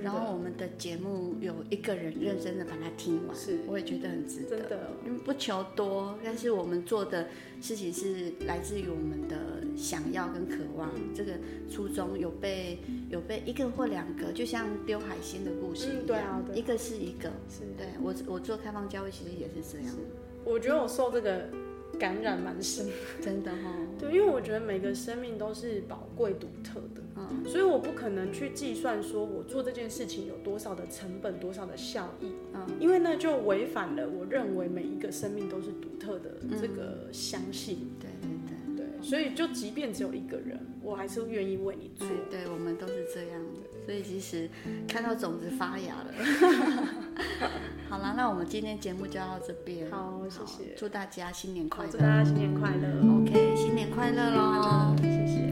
然后我们的节目有一个人认真的把它听完，是，我也觉得很值得。真的，因为不求多，但是我们做的事情是来自于我们的想要跟渴望。这个初衷有被有被一个或两个，就像丢海星的故事一样，对啊，一个是一个。是，对我我做开放教育其实也是这样。我觉得我受这个。感染蛮深，真的哈、哦。对，因为我觉得每个生命都是宝贵独特的，嗯，所以我不可能去计算说我做这件事情有多少的成本，多少的效益，嗯，因为那就违反了我认为每一个生命都是独特的这个相信。对对对。对，所以就即便只有一个人，我还是愿意为你做。对，我们都是这样。的，所以其实看到种子发芽了。好了，那我们今天节目就到这边。好，谢谢。祝大家新年快乐！祝大家新年快乐。OK，新年快乐喽！谢谢。